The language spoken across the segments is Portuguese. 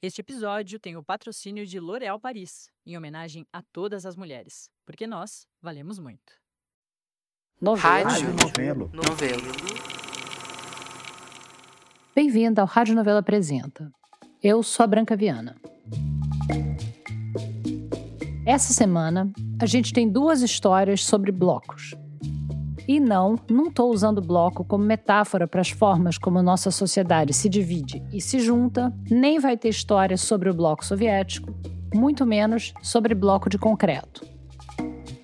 Este episódio tem o patrocínio de L'Oréal Paris, em homenagem a todas as mulheres, porque nós valemos muito. Rádio Novelo. Novelo. Bem-vinda ao Rádio Novela Apresenta. Eu sou a Branca Viana. Essa semana, a gente tem duas histórias sobre blocos. E não, não estou usando bloco como metáfora para as formas como nossa sociedade se divide e se junta, nem vai ter história sobre o bloco soviético, muito menos sobre bloco de concreto.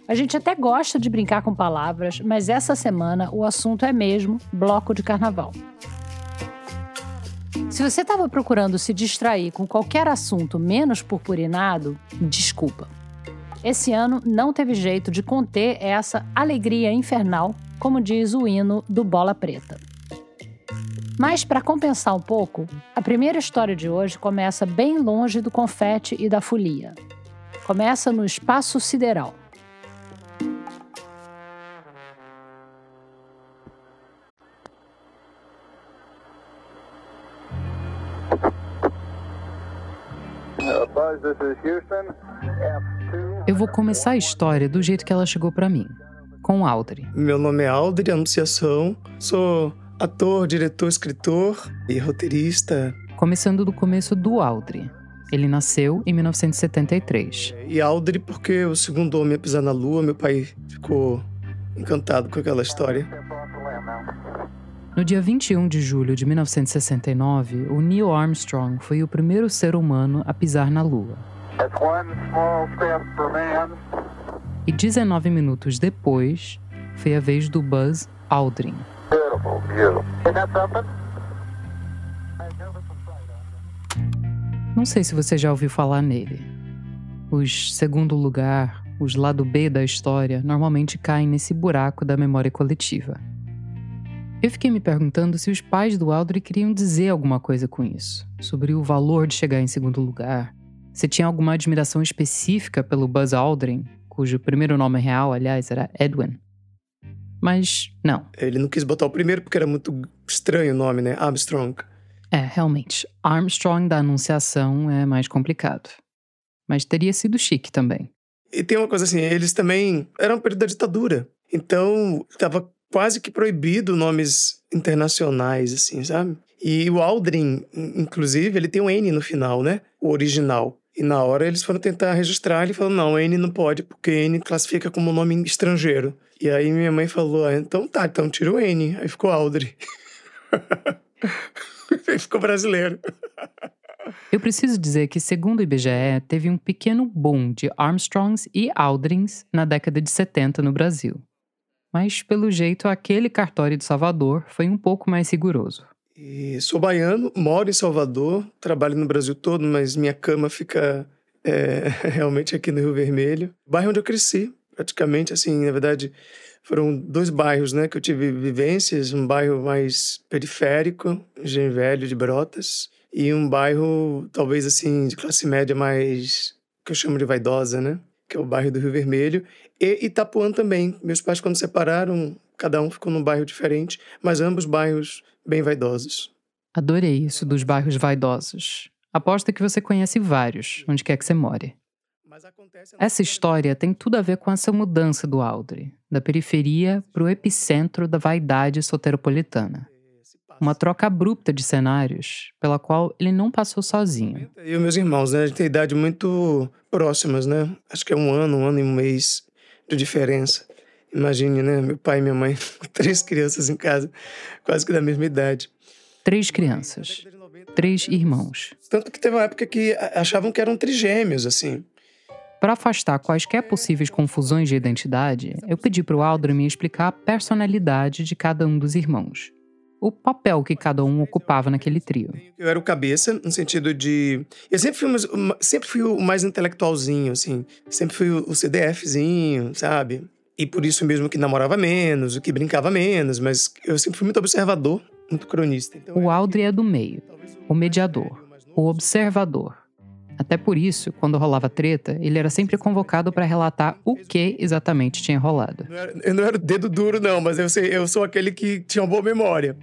A gente até gosta de brincar com palavras, mas essa semana o assunto é mesmo bloco de carnaval. Se você estava procurando se distrair com qualquer assunto menos purpurinado, desculpa. Esse ano não teve jeito de conter essa alegria infernal, como diz o hino do Bola Preta. Mas, para compensar um pouco, a primeira história de hoje começa bem longe do confete e da folia. Começa no espaço sideral. Eu vou começar a história do jeito que ela chegou para mim, com Audrey. Meu nome é Audrey Anunciação, sou ator, diretor, escritor e roteirista. Começando do começo do Audrey. Ele nasceu em 1973. E Audrey porque o segundo homem a pisar na lua, meu pai ficou encantado com aquela história. No dia 21 de julho de 1969, o Neil Armstrong foi o primeiro ser humano a pisar na Lua. E 19 minutos depois, foi a vez do Buzz Aldrin. Não sei se você já ouviu falar nele. Os segundo lugar, os lado B da história, normalmente caem nesse buraco da memória coletiva. Eu fiquei me perguntando se os pais do Aldrin queriam dizer alguma coisa com isso, sobre o valor de chegar em segundo lugar, se tinha alguma admiração específica pelo Buzz Aldrin, cujo primeiro nome real, aliás, era Edwin. Mas não. Ele não quis botar o primeiro porque era muito estranho o nome, né? Armstrong. É, realmente. Armstrong da Anunciação é mais complicado. Mas teria sido chique também. E tem uma coisa assim, eles também eram um período da ditadura. Então, estava quase que proibido nomes internacionais, assim, sabe? E o Aldrin, inclusive, ele tem um N no final, né? O original. E na hora eles foram tentar registrar, ele falou: não, N não pode, porque N classifica como nome estrangeiro. E aí minha mãe falou: ah, então tá, então tira o N. Aí ficou Aldrin. aí ficou brasileiro. Eu preciso dizer que, segundo o IBGE, teve um pequeno boom de Armstrongs e Aldrins na década de 70 no Brasil. Mas, pelo jeito, aquele cartório de Salvador foi um pouco mais rigoroso. E sou baiano, moro em Salvador, trabalho no Brasil todo, mas minha cama fica é, realmente aqui no Rio Vermelho. Bairro onde eu cresci, praticamente, assim, na verdade, foram dois bairros, né, que eu tive vivências, um bairro mais periférico, Engenho Velho de Brotas, e um bairro, talvez, assim, de classe média mais, que eu chamo de vaidosa, né, que é o bairro do Rio Vermelho, e Itapuã também. Meus pais, quando separaram, cada um ficou num bairro diferente, mas ambos bairros bem vaidosos. Adorei isso dos bairros vaidosos. Aposto que você conhece vários, onde quer que você more. Essa história tem tudo a ver com essa mudança do Aldri, da periferia para o epicentro da vaidade soteropolitana. Uma troca abrupta de cenários, pela qual ele não passou sozinho. E os meus irmãos, né? A gente tem idade muito próximas, né? Acho que é um ano, um ano e um mês de diferença. Imagine, né? Meu pai e minha mãe, três crianças em casa, quase que da mesma idade. Três crianças. Três irmãos. Tanto que teve uma época que achavam que eram trigêmeos, assim. Para afastar quaisquer possíveis confusões de identidade, eu pedi para o Aldrin me explicar a personalidade de cada um dos irmãos. O papel que cada um ocupava naquele trio. Eu era o cabeça, no sentido de. Eu sempre fui, sempre fui o mais intelectualzinho, assim. Sempre fui o CDFzinho, sabe? E por isso mesmo que namorava menos, o que brincava menos, mas eu sempre fui muito observador, muito cronista. Então, o Aldrin é do meio, o mediador, o observador. Até por isso, quando rolava treta, ele era sempre convocado para relatar o que exatamente tinha rolado. Não era, eu não era o dedo duro, não, mas eu, sei, eu sou aquele que tinha uma boa memória.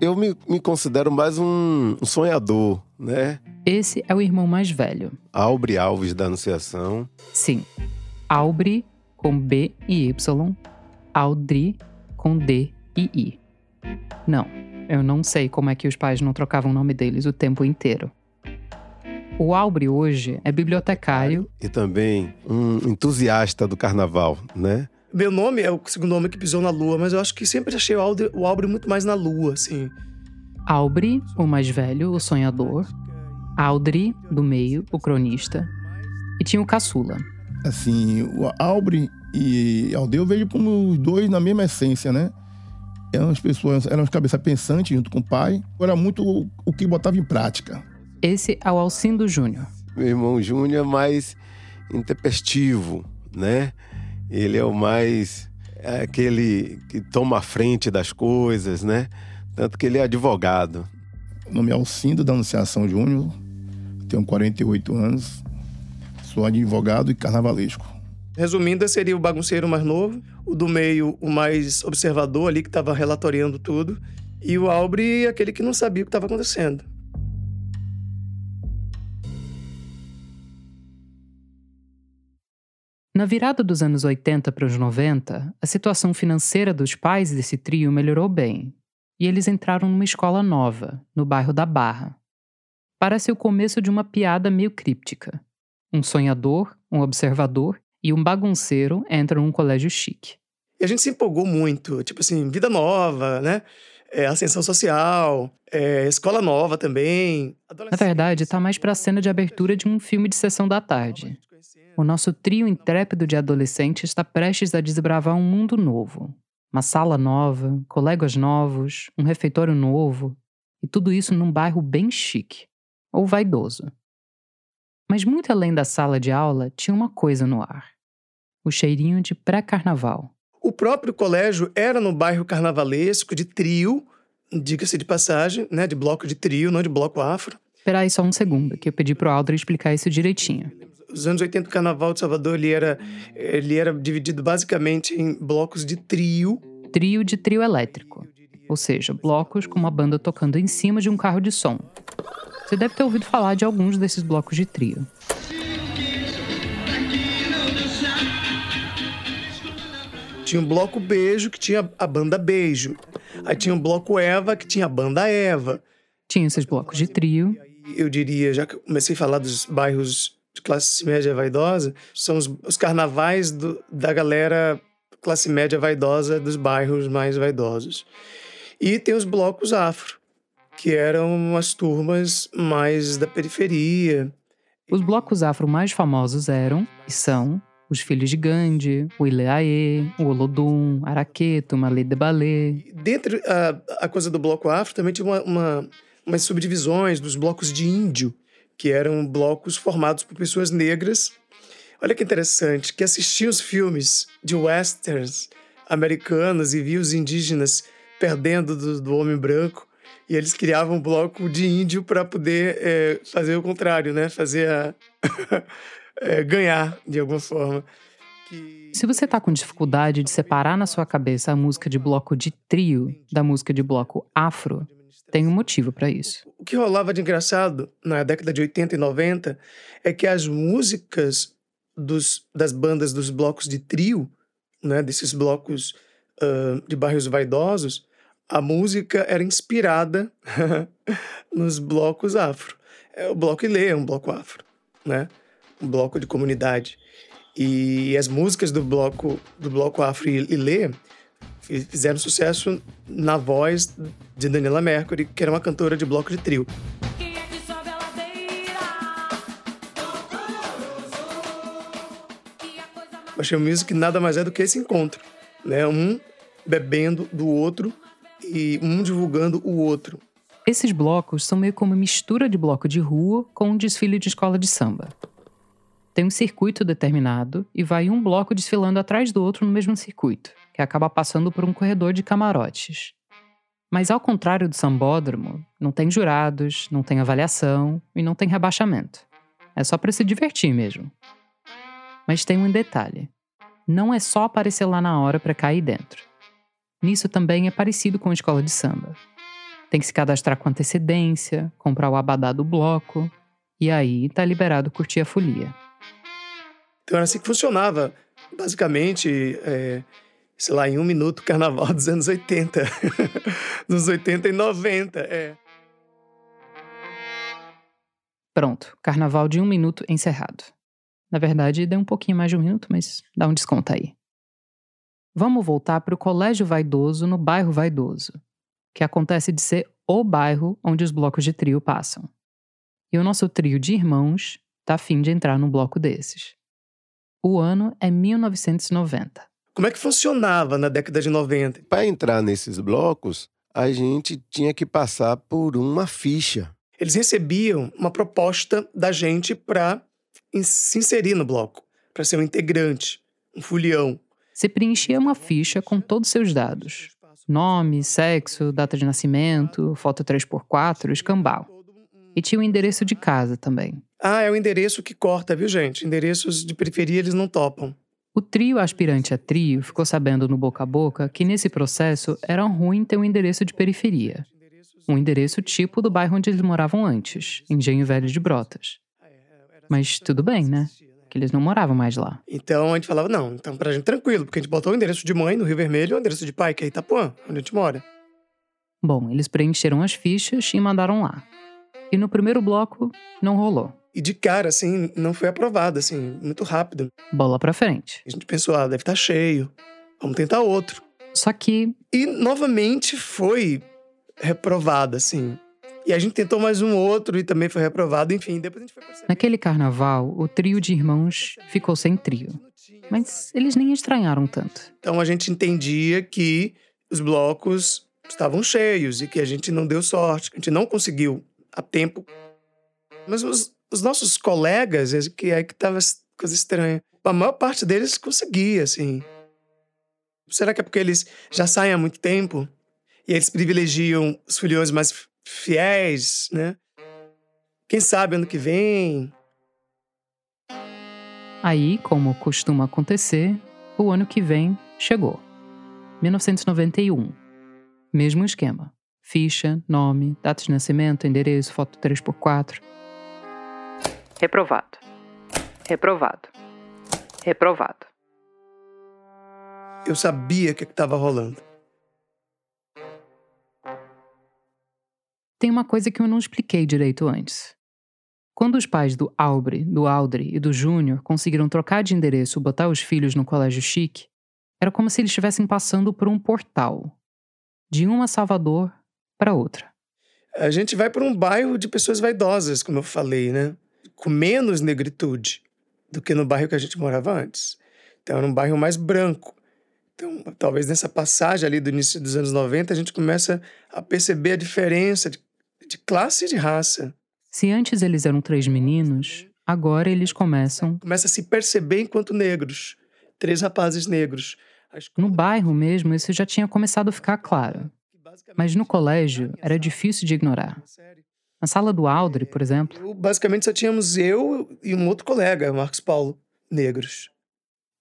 Eu me, me considero mais um, um sonhador. né? Esse é o irmão mais velho. Albre Alves da Anunciação. Sim. Albre com B e Y. Aldri com D e I. Não, eu não sei como é que os pais não trocavam o nome deles o tempo inteiro. O Albre hoje é bibliotecário. E também um entusiasta do carnaval, né? Meu nome é o segundo homem que pisou na lua, mas eu acho que sempre achei o Albre, o Albre muito mais na lua, assim. Albre, o mais velho, o sonhador. Aldri, do meio, o cronista. E tinha o caçula. Assim, o Albre e Aldeu eu vejo como os dois na mesma essência, né? Eram as pessoas, eram as cabeças pensantes junto com o pai. Era muito o que botava em prática. Esse é o Alcindo Júnior. Meu irmão Júnior é mais intempestivo, né? Ele é o mais é aquele que toma a frente das coisas, né? Tanto que ele é advogado. O nome é Alcindo da Anunciação Júnior. Tenho 48 anos. Sou advogado e carnavalesco. Resumindo, seria o bagunceiro mais novo, o do meio, o mais observador ali, que estava relatoriando tudo, e o Albre, aquele que não sabia o que estava acontecendo. Na virada dos anos 80 para os 90, a situação financeira dos pais desse trio melhorou bem, e eles entraram numa escola nova, no bairro da Barra. Parece o começo de uma piada meio críptica. Um sonhador, um observador e um bagunceiro entram num colégio chique. E a gente se empolgou muito, tipo assim, vida nova, né? É, ascensão social, é, escola nova também. Na verdade, tá mais pra cena de abertura de um filme de sessão da tarde. O nosso trio intrépido de adolescentes está prestes a desbravar um mundo novo. Uma sala nova, colegas novos, um refeitório novo, e tudo isso num bairro bem chique, ou vaidoso. Mas muito além da sala de aula, tinha uma coisa no ar: o cheirinho de pré-carnaval. O próprio colégio era no bairro carnavalesco, de trio, diga-se de passagem, né, de bloco de trio, não de bloco afro. Espera aí só um segundo, que eu pedi pro Aldrin explicar isso direitinho os anos 80 o Carnaval de Salvador ele era, ele era dividido basicamente em blocos de trio. Trio de trio elétrico. Ou seja, blocos com uma banda tocando em cima de um carro de som. Você deve ter ouvido falar de alguns desses blocos de trio. Tinha um bloco Beijo, que tinha a banda Beijo. Aí tinha um bloco Eva, que tinha a banda Eva. Tinha esses blocos de trio. Eu diria, já que comecei a falar dos bairros de classe média vaidosa são os, os carnavais do, da galera classe média vaidosa dos bairros mais vaidosos. E tem os blocos afro, que eram as turmas mais da periferia. Os blocos afro mais famosos eram e são os Filhos de Gandhi, o Ileaê, o Olodum, Araqueto, Malê de Balê. Dentro a, a coisa do bloco afro também tinha uma, uma, umas subdivisões dos blocos de índio, que eram blocos formados por pessoas negras. Olha que interessante, que assistiam os filmes de westerns americanos e viam os indígenas perdendo do, do homem branco e eles criavam um bloco de índio para poder é, fazer o contrário, né? Fazer a é, ganhar de alguma forma. Que... Se você está com dificuldade de separar na sua cabeça a música de bloco de trio da música de bloco afro, tem um motivo para isso. O que rolava de engraçado na década de 80 e 90 é que as músicas dos, das bandas dos blocos de trio, né, desses blocos uh, de bairros vaidosos, a música era inspirada nos blocos afro. É, o bloco Ilê é um bloco afro, né? Um bloco de comunidade. E as músicas do bloco do bloco afro Ilê fizeram sucesso na voz de Daniela Mercury, que era uma cantora de bloco de trio. O Show Music nada mais é do que esse encontro, né? Um bebendo do outro e um divulgando o outro. Esses blocos são meio como uma mistura de bloco de rua com um desfile de escola de samba. Tem um circuito determinado e vai um bloco desfilando atrás do outro no mesmo circuito que acaba passando por um corredor de camarotes. Mas ao contrário do sambódromo, não tem jurados, não tem avaliação e não tem rebaixamento. É só para se divertir mesmo. Mas tem um detalhe: não é só aparecer lá na hora para cair dentro. Nisso também é parecido com a escola de samba. Tem que se cadastrar com antecedência, comprar o abadá do bloco, e aí tá liberado curtir a folia. Então era assim que funcionava. Basicamente, é, sei lá, em um minuto, carnaval dos anos 80. dos 80 e 90, é. Pronto, carnaval de um minuto encerrado. Na verdade, deu um pouquinho mais de um minuto, mas dá um desconto aí. Vamos voltar para o Colégio Vaidoso no bairro Vaidoso, que acontece de ser o bairro onde os blocos de trio passam. E o nosso trio de irmãos tá afim de entrar num bloco desses. O ano é 1990. Como é que funcionava na década de 90? Para entrar nesses blocos, a gente tinha que passar por uma ficha. Eles recebiam uma proposta da gente para se inserir no bloco, para ser um integrante, um folião. Você preenchia uma ficha com todos os seus dados: nome, sexo, data de nascimento, foto 3x4, escambau. E tinha o endereço de casa também. Ah, é o endereço que corta, viu, gente? Endereços de periferia eles não topam. O trio aspirante a trio ficou sabendo no boca a boca que nesse processo era ruim ter um endereço de periferia. Um endereço tipo do bairro onde eles moravam antes, Engenho Velho de Brotas. Mas tudo bem, né? Eles não moravam mais lá. Então a gente falava, não, então pra gente tranquilo, porque a gente botou o endereço de mãe no Rio Vermelho e o endereço de pai, que é Itapuã, onde a gente mora. Bom, eles preencheram as fichas e mandaram lá. E no primeiro bloco, não rolou. E de cara, assim, não foi aprovado, assim, muito rápido. Bola pra frente. A gente pensou, ah, deve estar tá cheio. Vamos tentar outro. Só que. E novamente foi reprovado, assim. E a gente tentou mais um outro e também foi reprovado, enfim, depois a gente foi percebendo. Naquele carnaval, o trio de irmãos ficou sem trio. Mas eles nem estranharam tanto. Então a gente entendia que os blocos estavam cheios e que a gente não deu sorte, que a gente não conseguiu a tempo. Mas os, os nossos colegas, é que é que tava coisa estranha. A maior parte deles conseguia, assim. Será que é porque eles já saem há muito tempo? E eles privilegiam os foliões mais fiéis, né? Quem sabe ano que vem. Aí, como costuma acontecer, o ano que vem chegou. 1991. Mesmo esquema. Ficha, nome, data de nascimento, endereço, foto 3x4. Reprovado. Reprovado. Reprovado. Eu sabia o que estava rolando. Tem uma coisa que eu não expliquei direito antes. Quando os pais do Aubrey, do Audrey e do Júnior conseguiram trocar de endereço e botar os filhos no colégio chique, era como se eles estivessem passando por um portal. De uma Salvador para outra. A gente vai para um bairro de pessoas vaidosas, como eu falei, né? Com menos negritude do que no bairro que a gente morava antes. Então era um bairro mais branco. Então, talvez nessa passagem ali do início dos anos 90, a gente começa a perceber a diferença de de classe e de raça. Se antes eles eram três meninos, agora eles começam. Começa a se perceber enquanto negros. Três rapazes negros. No bairro mesmo, isso já tinha começado a ficar claro. Mas no colégio era difícil de ignorar. Na sala do Aldre, por exemplo. Eu, basicamente só tínhamos eu e um outro colega, Marcos Paulo, negros.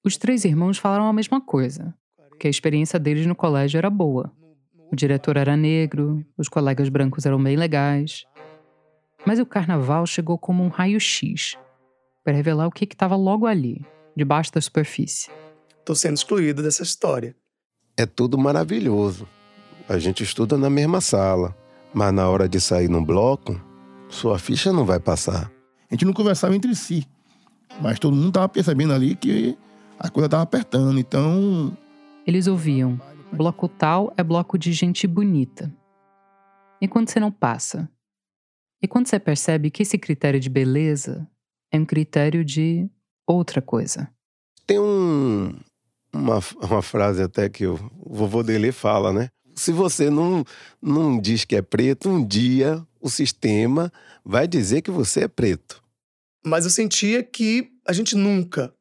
Os três irmãos falaram a mesma coisa: que a experiência deles no colégio era boa. O diretor era negro, os colegas brancos eram bem legais. Mas o carnaval chegou como um raio-x para revelar o que estava logo ali, debaixo da superfície. Estou sendo excluído dessa história. É tudo maravilhoso. A gente estuda na mesma sala, mas na hora de sair no bloco, sua ficha não vai passar. A gente não conversava entre si, mas todo mundo estava percebendo ali que a coisa estava apertando, então. Eles ouviam Bloco tal é bloco de gente bonita. E quando você não passa? E quando você percebe que esse critério de beleza é um critério de outra coisa? Tem um, uma, uma frase até que o vovô dele fala, né? Se você não, não diz que é preto, um dia o sistema vai dizer que você é preto. Mas eu sentia que a gente nunca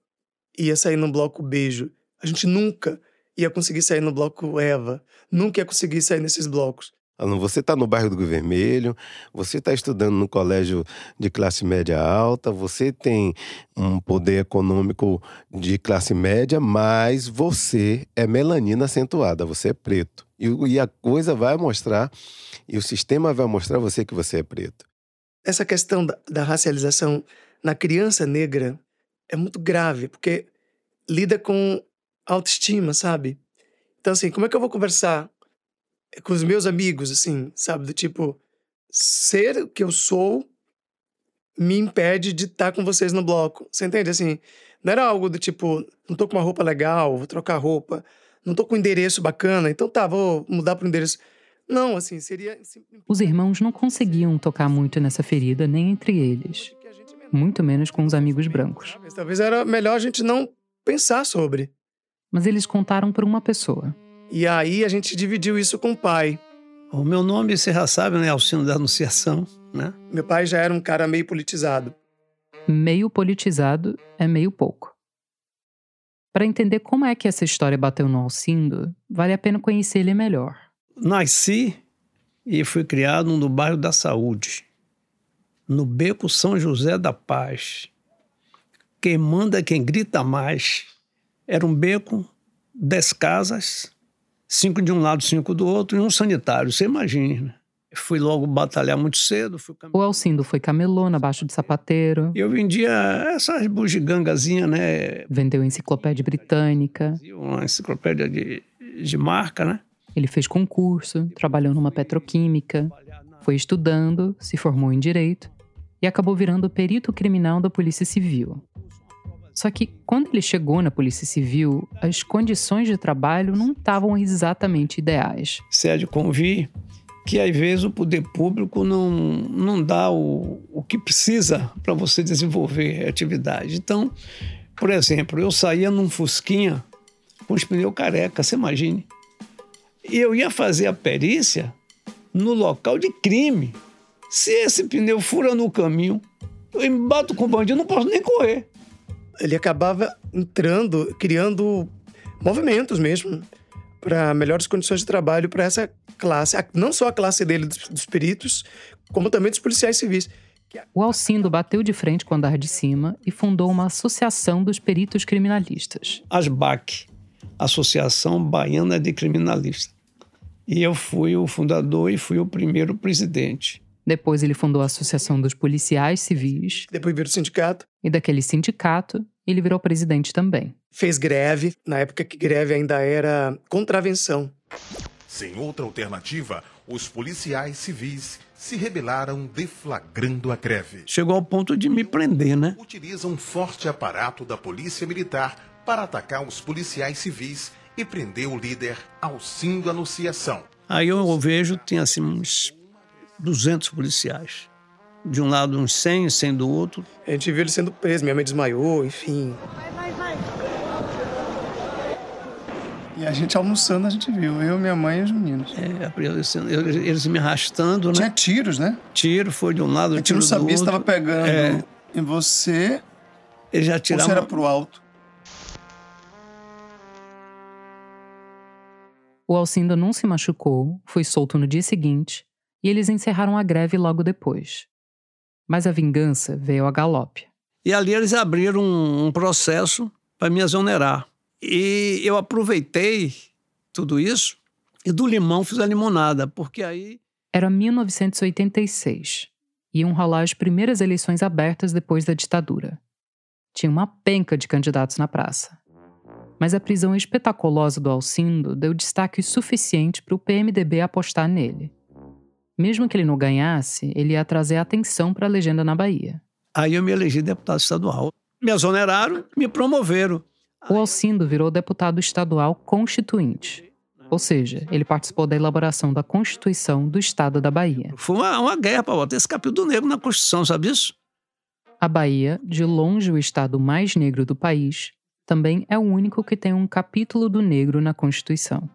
ia sair no bloco beijo. A gente nunca ia conseguir sair no bloco Eva, nunca ia conseguir sair nesses blocos. Você está no bairro do Vermelho, você está estudando no colégio de classe média alta, você tem um poder econômico de classe média, mas você é melanina acentuada, você é preto. E, e a coisa vai mostrar, e o sistema vai mostrar você que você é preto. Essa questão da, da racialização na criança negra é muito grave, porque lida com autoestima, sabe? Então, assim, como é que eu vou conversar com os meus amigos, assim, sabe? Do tipo, ser o que eu sou me impede de estar com vocês no bloco. Você entende? Assim, não era algo do tipo, não tô com uma roupa legal, vou trocar roupa, não tô com um endereço bacana, então tá, vou mudar para um endereço. Não, assim, seria. Os irmãos não conseguiam tocar muito nessa ferida, nem entre eles. Muito menos com os amigos brancos. Talvez era melhor a gente não pensar sobre. Mas eles contaram para uma pessoa. E aí a gente dividiu isso com o pai. O meu nome, você já sabe, né? Alcino da Anunciação, né? Meu pai já era um cara meio politizado. Meio politizado é meio pouco. Para entender como é que essa história bateu no Alcindo, vale a pena conhecer ele melhor. Nasci e fui criado no bairro da Saúde, no beco São José da Paz. Quem manda é quem grita mais. Era um beco, dez casas, cinco de um lado, cinco do outro, e um sanitário. Você imagina, né? Fui logo batalhar muito cedo. Fui O Alcindo foi camelô na Baixo de Sapateiro. Eu vendia essas bugigangazinhas, né? Vendeu enciclopédia britânica. Uma enciclopédia de, de marca, né? Ele fez concurso, trabalhou numa petroquímica, foi estudando, se formou em direito e acabou virando perito criminal da Polícia Civil. Só que quando ele chegou na Polícia Civil, as condições de trabalho não estavam exatamente ideais. Sérgio convir que às vezes o poder público não, não dá o, o que precisa para você desenvolver atividade. Então, por exemplo, eu saía num Fusquinha com os pneus careca, você imagine. E eu ia fazer a perícia no local de crime. Se esse pneu fura no caminho, eu me bato com o bandido, não posso nem correr. Ele acabava entrando, criando movimentos mesmo para melhores condições de trabalho para essa classe, não só a classe dele dos, peritos, como também dos policiais civis. O Alcindo bateu de frente com o andar de cima e fundou uma associação dos peritos criminalistas. ASBAC, Associação Baiana de Criminalistas. E eu fui o fundador e fui o primeiro presidente. Depois ele fundou a Associação dos Policiais Civis. Depois virou sindicato. E daquele sindicato, ele virou presidente também. Fez greve, na época que greve ainda era contravenção. Sem outra alternativa, os policiais civis se rebelaram deflagrando a greve. Chegou ao ponto de me prender, né? Utilizam um forte aparato da polícia militar para atacar os policiais civis e prender o líder Alcindo Anunciação. Aí eu vejo, tem assim uns 200 policiais. De um lado uns 100, 100 do outro. A gente viu ele sendo preso, minha mãe desmaiou, enfim. Vai, vai, vai. E a gente almoçando, a gente viu. Eu, minha mãe e os meninos. É, eles, eles me arrastando, né? Tinha tiros, né? Tiro, foi de um lado, a gente não sabia se estava pegando é. em você eles já tiraram... ou se era pro alto. O Alcindo não se machucou, foi solto no dia seguinte e eles encerraram a greve logo depois. Mas a vingança veio a galope. E ali eles abriram um, um processo para me exonerar. E eu aproveitei tudo isso e do limão fiz a limonada, porque aí. Era 1986. Iam rolar as primeiras eleições abertas depois da ditadura. Tinha uma penca de candidatos na praça. Mas a prisão espetaculosa do Alcindo deu destaque suficiente para o PMDB apostar nele. Mesmo que ele não ganhasse, ele ia trazer atenção para a legenda na Bahia. Aí eu me elegi deputado estadual. Me exoneraram, me promoveram. O Alcindo virou deputado estadual constituinte. Ou seja, ele participou da elaboração da Constituição do Estado da Bahia. Foi uma, uma guerra para botar esse capítulo negro na Constituição, sabe isso? A Bahia, de longe o estado mais negro do país, também é o único que tem um capítulo do negro na Constituição.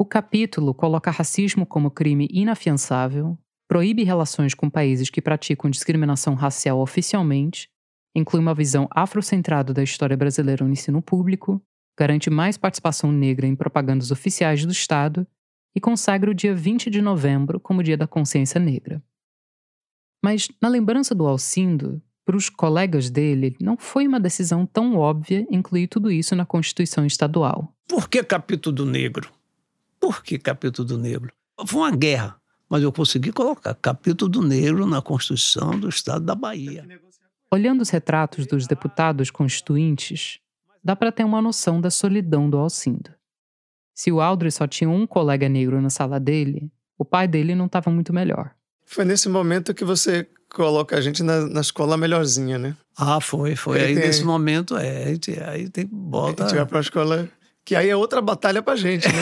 O capítulo coloca racismo como crime inafiançável, proíbe relações com países que praticam discriminação racial oficialmente, inclui uma visão afrocentrada da história brasileira no ensino público, garante mais participação negra em propagandas oficiais do Estado e consagra o dia 20 de novembro como Dia da Consciência Negra. Mas, na lembrança do Alcindo, para os colegas dele, não foi uma decisão tão óbvia incluir tudo isso na Constituição Estadual. Por que capítulo do negro? Por que capítulo do negro? Foi uma guerra, mas eu consegui colocar capítulo do negro na Constituição do Estado da Bahia. Olhando os retratos dos deputados constituintes, dá para ter uma noção da solidão do Alcindo. Se o Aldre só tinha um colega negro na sala dele, o pai dele não estava muito melhor. Foi nesse momento que você coloca a gente na, na escola melhorzinha, né? Ah, foi, foi. Aí, tem... nesse momento, é, aí, aí tem bota. A gente vai pra escola. Que aí é outra batalha pra gente, né?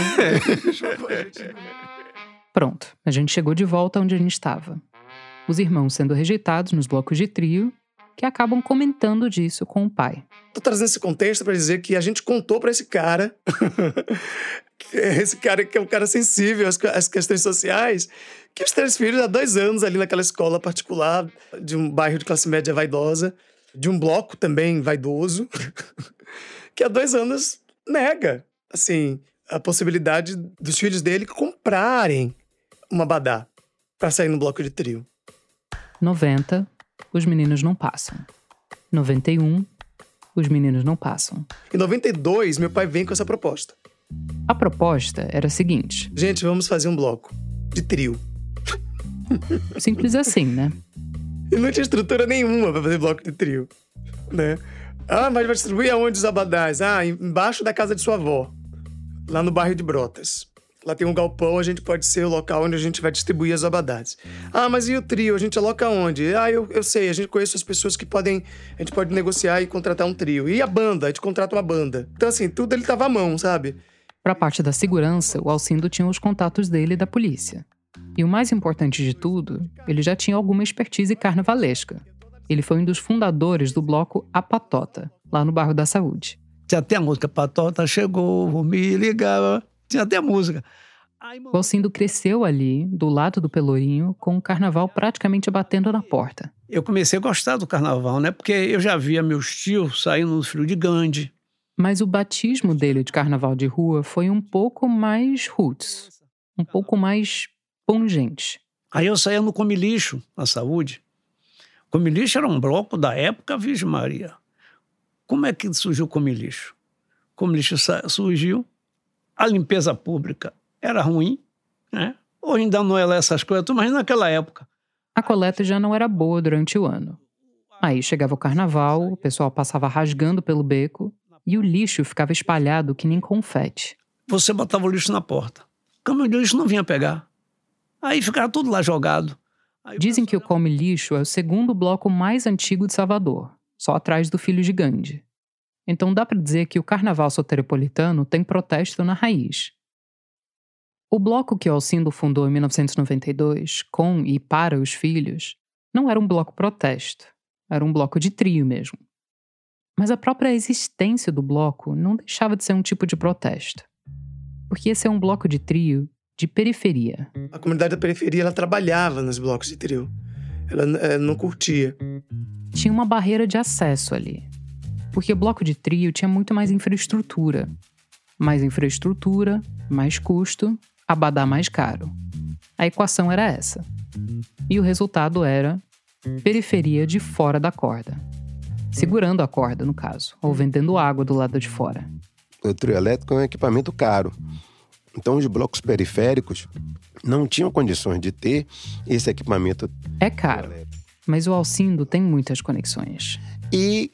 Pronto, a gente chegou de volta onde a gente estava. Os irmãos sendo rejeitados nos blocos de trio que acabam comentando disso com o pai. Tô trazendo esse contexto para dizer que a gente contou para esse cara, esse cara que é um cara sensível às, às questões sociais, que os três filhos há dois anos ali naquela escola particular de um bairro de classe média vaidosa, de um bloco também vaidoso, que há dois anos nega, assim, a possibilidade dos filhos dele comprarem uma badá para sair no bloco de trio. 90, os meninos não passam. 91, os meninos não passam. Em 92, meu pai vem com essa proposta. A proposta era a seguinte: Gente, vamos fazer um bloco de trio. Simples assim, né? E não tinha estrutura nenhuma para fazer bloco de trio, né? Ah, mas vai distribuir aonde os abadás? Ah, embaixo da casa de sua avó, lá no bairro de Brotas. Lá tem um galpão, a gente pode ser o local onde a gente vai distribuir as abadades. Ah, mas e o trio? A gente aloca onde? Ah, eu, eu sei, a gente conhece as pessoas que podem. A gente pode negociar e contratar um trio. E a banda? A gente contrata uma banda. Então, assim, tudo ele tava à mão, sabe? Para a parte da segurança, o Alcindo tinha os contatos dele e da polícia. E o mais importante de tudo, ele já tinha alguma expertise carnavalesca. Ele foi um dos fundadores do bloco A Patota, lá no bairro da Saúde. Tinha até a música Patota chegou, vou me ligar. Tinha até a música. O Alcindo cresceu ali, do lado do Pelourinho, com o carnaval praticamente batendo na porta. Eu comecei a gostar do carnaval, né? Porque eu já via meus tios saindo no frio de Gandhi. Mas o batismo dele de carnaval de rua foi um pouco mais roots, um pouco mais pungente. Aí eu saía no Come Lixo, na saúde. Come Lixo era um bloco da época Virgem Maria. Como é que surgiu o Come Lixo? Come Lixo surgiu, a limpeza pública era ruim, né? Hoje ainda não é lá essas coisas, mas naquela época. A coleta já não era boa durante o ano. Aí chegava o carnaval, o pessoal passava rasgando pelo beco e o lixo ficava espalhado que nem confete. Você botava o lixo na porta. O caminhão de lixo não vinha pegar. Aí ficava tudo lá jogado. Dizem que o Come Lixo é o segundo bloco mais antigo de Salvador, só atrás do Filho de Gandhi. Então dá para dizer que o carnaval soteropolitano tem protesto na raiz. O bloco que Alcindo fundou em 1992, com e para os filhos, não era um bloco protesto, era um bloco de trio mesmo. Mas a própria existência do bloco não deixava de ser um tipo de protesto. Porque esse é um bloco de trio de periferia. A comunidade da periferia ela trabalhava nos blocos de trio. Ela, ela eh, não curtia. Tinha uma barreira de acesso ali. Porque o bloco de trio tinha muito mais infraestrutura. Mais infraestrutura, mais custo, abadá mais caro. A equação era essa. E o resultado era periferia de fora da corda. Segurando a corda, no caso, ou vendendo água do lado de fora. O trio elétrico é um equipamento caro. Então, os blocos periféricos não tinham condições de ter esse equipamento. É caro, mas o Alcindo tem muitas conexões. E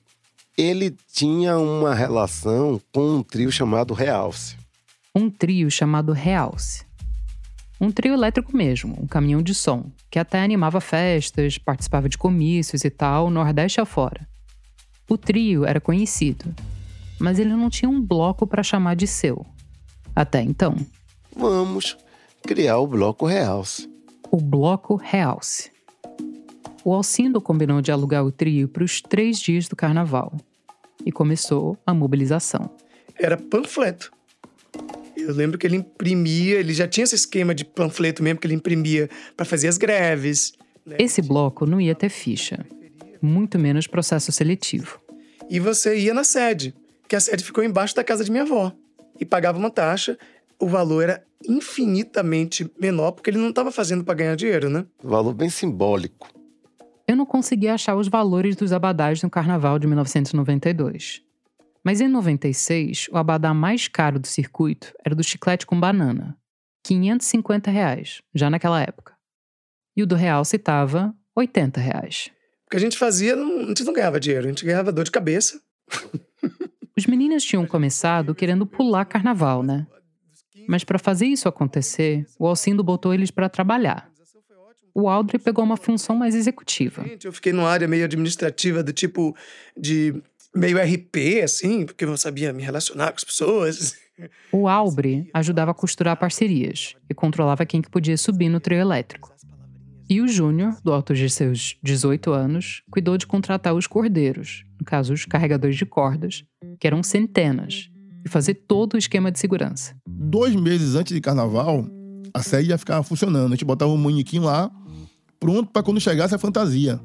ele tinha uma relação com um trio chamado Realce um trio chamado Realce. Um trio elétrico mesmo, um caminhão de som, que até animava festas, participava de comícios e tal, Nordeste afora. O trio era conhecido, mas ele não tinha um bloco para chamar de seu. Até então. Vamos criar o Bloco Realce. O Bloco Realce. O Alcindo combinou de alugar o trio para os três dias do carnaval. E começou a mobilização. Era panfleto. Eu lembro que ele imprimia, ele já tinha esse esquema de panfleto mesmo que ele imprimia para fazer as greves. Né? Esse bloco não ia ter ficha, muito menos processo seletivo. E você ia na sede, que a sede ficou embaixo da casa de minha avó e pagava uma taxa. O valor era infinitamente menor, porque ele não estava fazendo para ganhar dinheiro, né? Valor bem simbólico. Eu não consegui achar os valores dos abadás no carnaval de 1992. Mas em 96, o abadá mais caro do circuito era do chiclete com banana, 550 reais, já naquela época. E o do real citava 80 reais. O que a gente fazia, não, a gente não ganhava dinheiro, a gente ganhava dor de cabeça. Os meninos tinham começado querendo pular carnaval, né? Mas para fazer isso acontecer, o Alcindo botou eles para trabalhar. O Aldri pegou uma função mais executiva. Eu fiquei numa área meio administrativa, do tipo de meio RP, assim, porque eu não sabia me relacionar com as pessoas. O Albre ajudava a costurar parcerias e controlava quem que podia subir no trio elétrico. E o Júnior, do alto de seus 18 anos, cuidou de contratar os cordeiros, no caso os carregadores de cordas, que eram centenas, e fazer todo o esquema de segurança. Dois meses antes de carnaval, a sede ia ficar funcionando. A gente botava um manequim lá, pronto para quando chegasse a fantasia.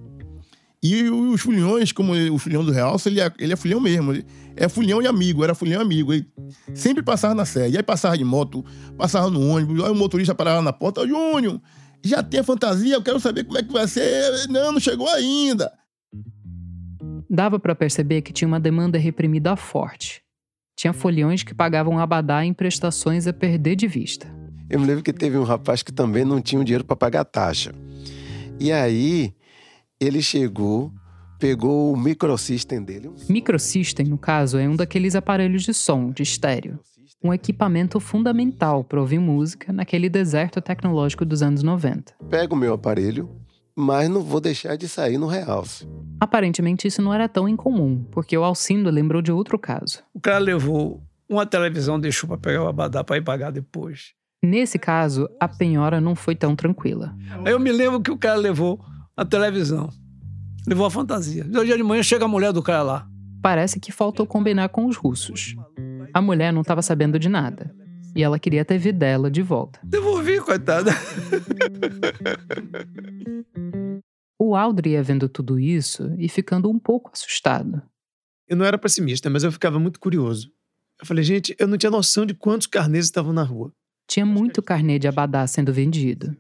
E os fulhões, como o fulhão do Real, ele é, ele é fulhão mesmo. É fulhão e amigo, era fulhão e amigo. Ele sempre passava na sede. Aí passava de moto, passava no ônibus, aí o motorista parava na porta. Júnior, já tem a fantasia, eu quero saber como é que vai ser. Não, não chegou ainda. Dava para perceber que tinha uma demanda reprimida forte. Tinha folhões que pagavam abadá em prestações a perder de vista. Eu me lembro que teve um rapaz que também não tinha um dinheiro para pagar taxa. E aí ele chegou, pegou o microsystem dele. Microsystem, no caso, é um daqueles aparelhos de som, de estéreo. Um equipamento fundamental para ouvir música naquele deserto tecnológico dos anos 90. Pego o meu aparelho, mas não vou deixar de sair no realce. Aparentemente isso não era tão incomum, porque o Alcindo lembrou de outro caso. O cara levou uma televisão, deixou para pegar o abadá para ir pagar depois. Nesse caso, a penhora não foi tão tranquila. Aí eu me lembro que o cara levou a televisão. Levou a fantasia. Hoje de manhã chega a mulher do cara lá. Parece que faltou combinar com os russos. A mulher não estava sabendo de nada. E ela queria ter vida dela de volta. Devolvi, coitada. o Aldri ia vendo tudo isso e ficando um pouco assustado. Eu não era pessimista, mas eu ficava muito curioso. Eu falei, gente, eu não tinha noção de quantos carnês estavam na rua. Tinha muito carnê de abadá sendo vendido.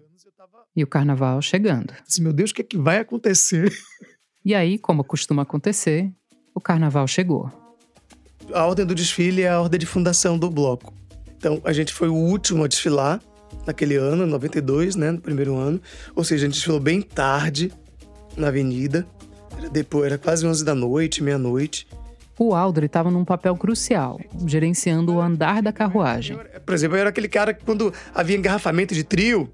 E o carnaval chegando. Assim, meu Deus, o que é que vai acontecer? E aí, como costuma acontecer, o carnaval chegou. A ordem do desfile é a ordem de fundação do bloco. Então, a gente foi o último a desfilar naquele ano, 92, né, no primeiro ano. Ou seja, a gente desfilou bem tarde na avenida. Era depois, era quase 11 da noite, meia-noite. O Aldri estava num papel crucial, gerenciando o andar da carruagem. Por exemplo, eu era aquele cara que quando havia engarrafamento de trio,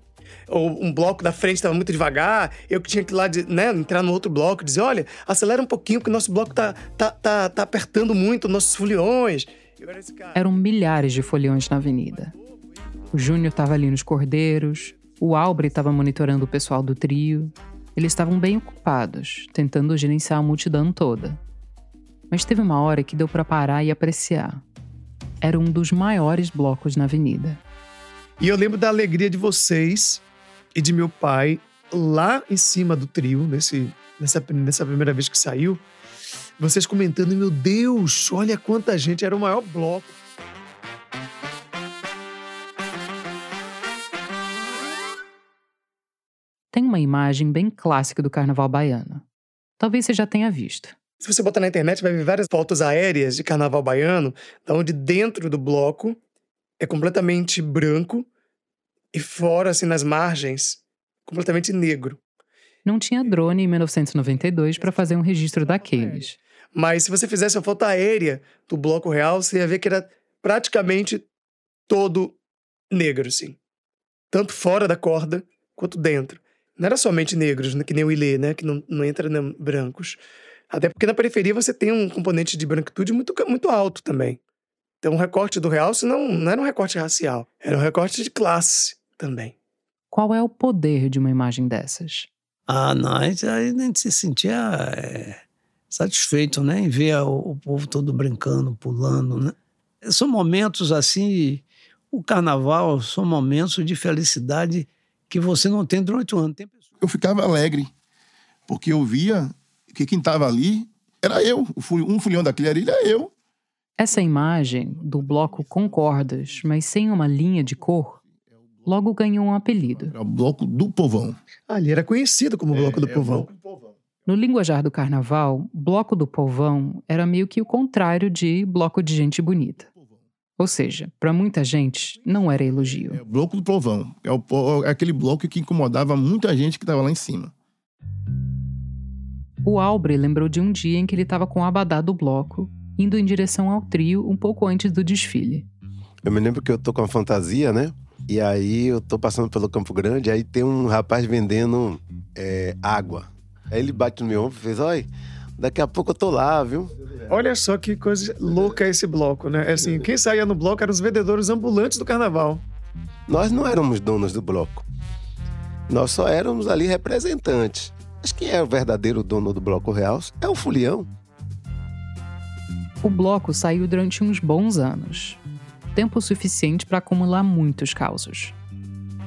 ou um bloco da frente estava muito devagar, eu que tinha que ir lá, de, né, entrar no outro bloco e dizer, olha, acelera um pouquinho, porque o nosso bloco tá, tá, tá, tá apertando muito nossos foliões. Era Eram milhares de foliões na avenida. O Júnior estava ali nos cordeiros, o Albre estava monitorando o pessoal do trio. Eles estavam bem ocupados, tentando gerenciar a multidão toda. Mas teve uma hora que deu para parar e apreciar. Era um dos maiores blocos na avenida. E eu lembro da alegria de vocês e de meu pai lá em cima do trio, nesse, nessa, nessa primeira vez que saiu. Vocês comentando, meu Deus, olha quanta gente, era o maior bloco. Tem uma imagem bem clássica do carnaval baiano. Talvez você já tenha visto. Se você botar na internet, vai ver várias fotos aéreas de carnaval baiano, onde dentro do bloco é completamente branco e fora, assim, nas margens, completamente negro. Não tinha drone em 1992 para fazer um registro daqueles. Mas se você fizesse uma foto aérea do bloco real, você ia ver que era praticamente todo negro, assim. Tanto fora da corda quanto dentro. Não era somente negros, né, que nem o Ilê, né? Que não, não entra né, brancos. Até porque na periferia você tem um componente de branquitude muito, muito alto também. Então, o recorte do real não, não era um recorte racial, era um recorte de classe também. Qual é o poder de uma imagem dessas? Ah, não, a gente, a gente se sentia é, satisfeito, né? Em ver o, o, povo todo brincando, pulando, né? São momentos assim, o carnaval são momentos de felicidade que você não tem durante o ano. Eu ficava alegre, porque eu via que quem estava ali era eu. Um fulhão daquele ali era eu. Essa imagem do bloco com cordas, mas sem uma linha de cor, logo ganhou um apelido. É o Bloco do Povão. Ah, ele era conhecido como Bloco do É, é Povão. Bloco do Povão. No linguajar do carnaval, Bloco do Povão era meio que o contrário de Bloco de Gente Bonita. Ou seja, para muita gente, não era É elogio. o Bloco do Povão. É, o, é aquele bloco que incomodava muita gente que estava lá em cima. O Albre lembrou de um dia em que ele estava com o abadá do bloco, indo em direção ao trio um pouco antes do desfile. Eu me lembro que eu tô com uma fantasia, né? E aí eu tô passando pelo Campo Grande, aí tem um rapaz vendendo é, água. Aí ele bate no meu ombro e fez, olha, daqui a pouco eu tô lá, viu? Olha só que coisa louca esse bloco, né? Assim, quem saía no bloco eram os vendedores ambulantes do carnaval. Nós não éramos donos do bloco. Nós só éramos ali representantes. Mas quem é o verdadeiro dono do Bloco Real é o Fulião. O bloco saiu durante uns bons anos tempo suficiente para acumular muitos causos.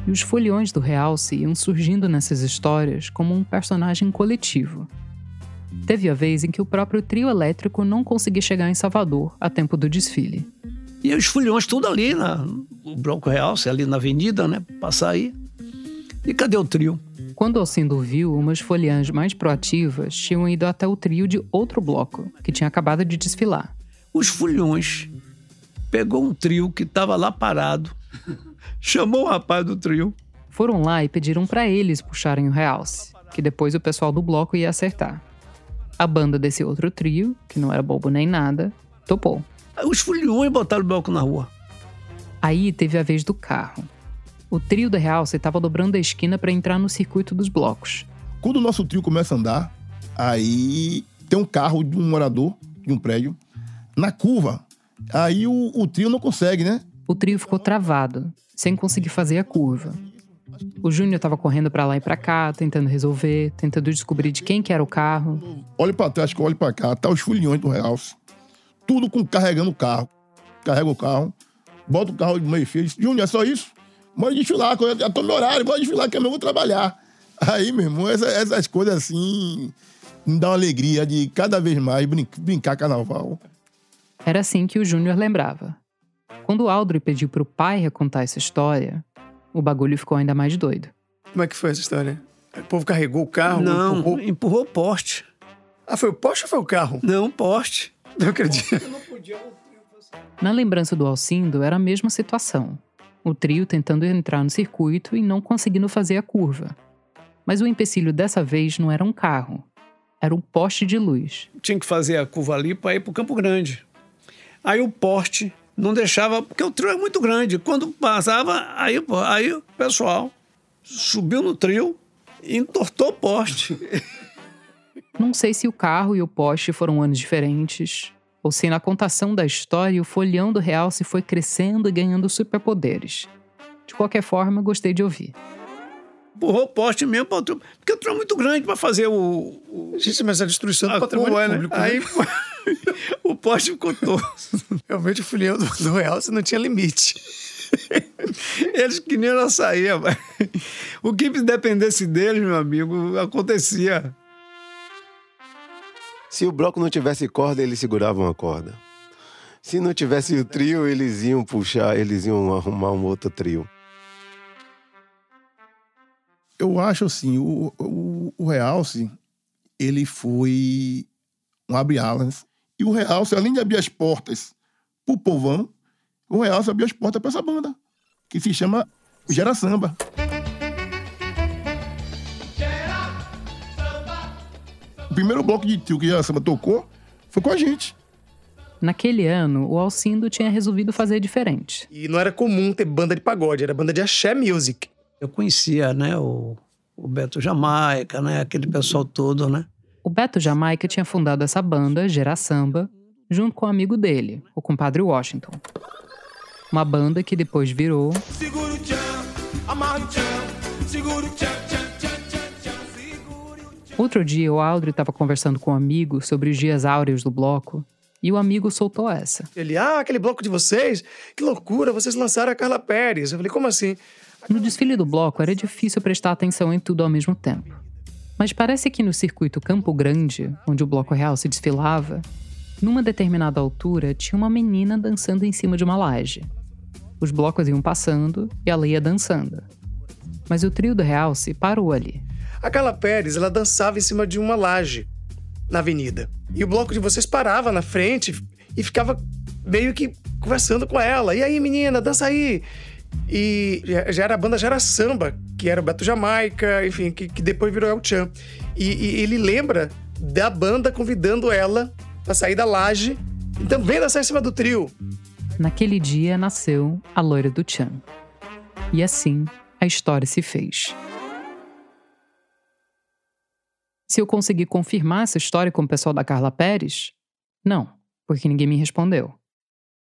E os foliões do Realce iam surgindo nessas histórias como um personagem coletivo. Teve a vez em que o próprio trio elétrico não conseguia chegar em Salvador a tempo do desfile. E os fulhões tudo ali, na, o Bloco Real, ali na avenida, né? Passar aí. E cadê o trio? Quando Alcindo viu, umas foliãs mais proativas tinham ido até o trio de outro bloco, que tinha acabado de desfilar. Os fulhões pegou um trio que estava lá parado, chamou o rapaz do trio. Foram lá e pediram para eles puxarem o realce, que depois o pessoal do bloco ia acertar. A banda desse outro trio, que não era bobo nem nada, topou. Aí os fulhões botaram o bloco na rua. Aí teve a vez do carro. O trio da Realce estava dobrando a esquina para entrar no circuito dos blocos. Quando o nosso trio começa a andar, aí tem um carro de um morador de um prédio na curva. Aí o, o trio não consegue, né? O trio ficou travado, sem conseguir fazer a curva. O Júnior estava correndo para lá e para cá, tentando resolver, tentando descobrir de quem que era o carro. Olha pra trás, olha pra cá, tá os fulhões do Realce. Tudo com carregando o carro. Carrega o carro, bota o carro de meio fio. Júnior, é só isso? Bora desfilar, eu já tô no horário, bora desfilar que eu vou trabalhar. Aí, meu irmão, essa- essas coisas assim me dão alegria de cada vez mais brin- brincar carnaval. Era assim que o Júnior lembrava. Quando o Aldri pediu para o pai recontar essa história, o bagulho ficou ainda mais doido. Como é que foi essa história? O povo carregou o carro? não, empurrou- empurrou o poste. Ah, foi o Porsche ou foi o carro? Não, poste. Não acredito. Na lembrança do Alcindo, era a mesma situação. O trio tentando entrar no circuito e não conseguindo fazer a curva. Mas o empecilho dessa vez não era um carro, era um poste de luz. Tinha que fazer a curva ali para ir para o Campo Grande. Aí o poste não deixava, porque o trio é muito grande. Quando passava, aí, aí o pessoal subiu no trio e entortou o poste. Não sei se o carro e o poste foram anos diferentes, ou se na contação da história o folhão do real se foi crescendo e ganhando superpoderes. De qualquer forma, gostei de ouvir. Empurrou o poste mesmo para o trio, porque o trio é muito grande para fazer o, o Gente, mas a destruição do a patrimônio né? público. né? Aí o poste ficou torto. Realmente o filial do, do Real você não tinha limite. Eles que nem ela saía. mas O que dependesse deles, meu amigo, acontecia. Se o bloco não tivesse corda, eles seguravam a corda. Se não tivesse o trio, eles iam puxar, eles iam arrumar um outro trio. Eu acho assim, o, o, o Realce, ele foi um abre-alas. E o Realce, além de abrir as portas pro povão, o Realce abriu as portas para essa banda, que se chama Gera Samba. O primeiro bloco de trio que Gera Samba tocou foi com a gente. Naquele ano, o Alcindo tinha resolvido fazer diferente. E não era comum ter banda de pagode, era banda de axé music. Eu conhecia, né, o, o Beto Jamaica, né, aquele pessoal todo, né? O Beto Jamaica tinha fundado essa banda, Gera Samba, junto com um amigo dele, o compadre Washington. Uma banda que depois virou. Outro dia, o Aldri estava conversando com um amigo sobre os dias áureos do bloco e o amigo soltou essa. Ele, ah, aquele bloco de vocês? Que loucura, vocês lançaram a Carla Pérez. Eu falei, como assim? No desfile do bloco era difícil prestar atenção em tudo ao mesmo tempo. Mas parece que no circuito Campo Grande, onde o bloco real se desfilava, numa determinada altura tinha uma menina dançando em cima de uma laje. Os blocos iam passando e ela ia dançando. Mas o trio do Realce parou ali. A Carla Pérez, ela dançava em cima de uma laje na avenida. E o bloco de vocês parava na frente e ficava meio que conversando com ela. E aí, menina, dança aí. E já- era a banda já era samba, que era o Beto Jamaica, enfim, que, que depois virou El Chan. E, e ele lembra da banda convidando ela pra sair da laje. Então vem dançar em cima do trio. Naquele dia nasceu a loira do Chan. E assim a história se fez. Se eu conseguir confirmar essa história com o pessoal da Carla Pérez? Não, porque ninguém me respondeu.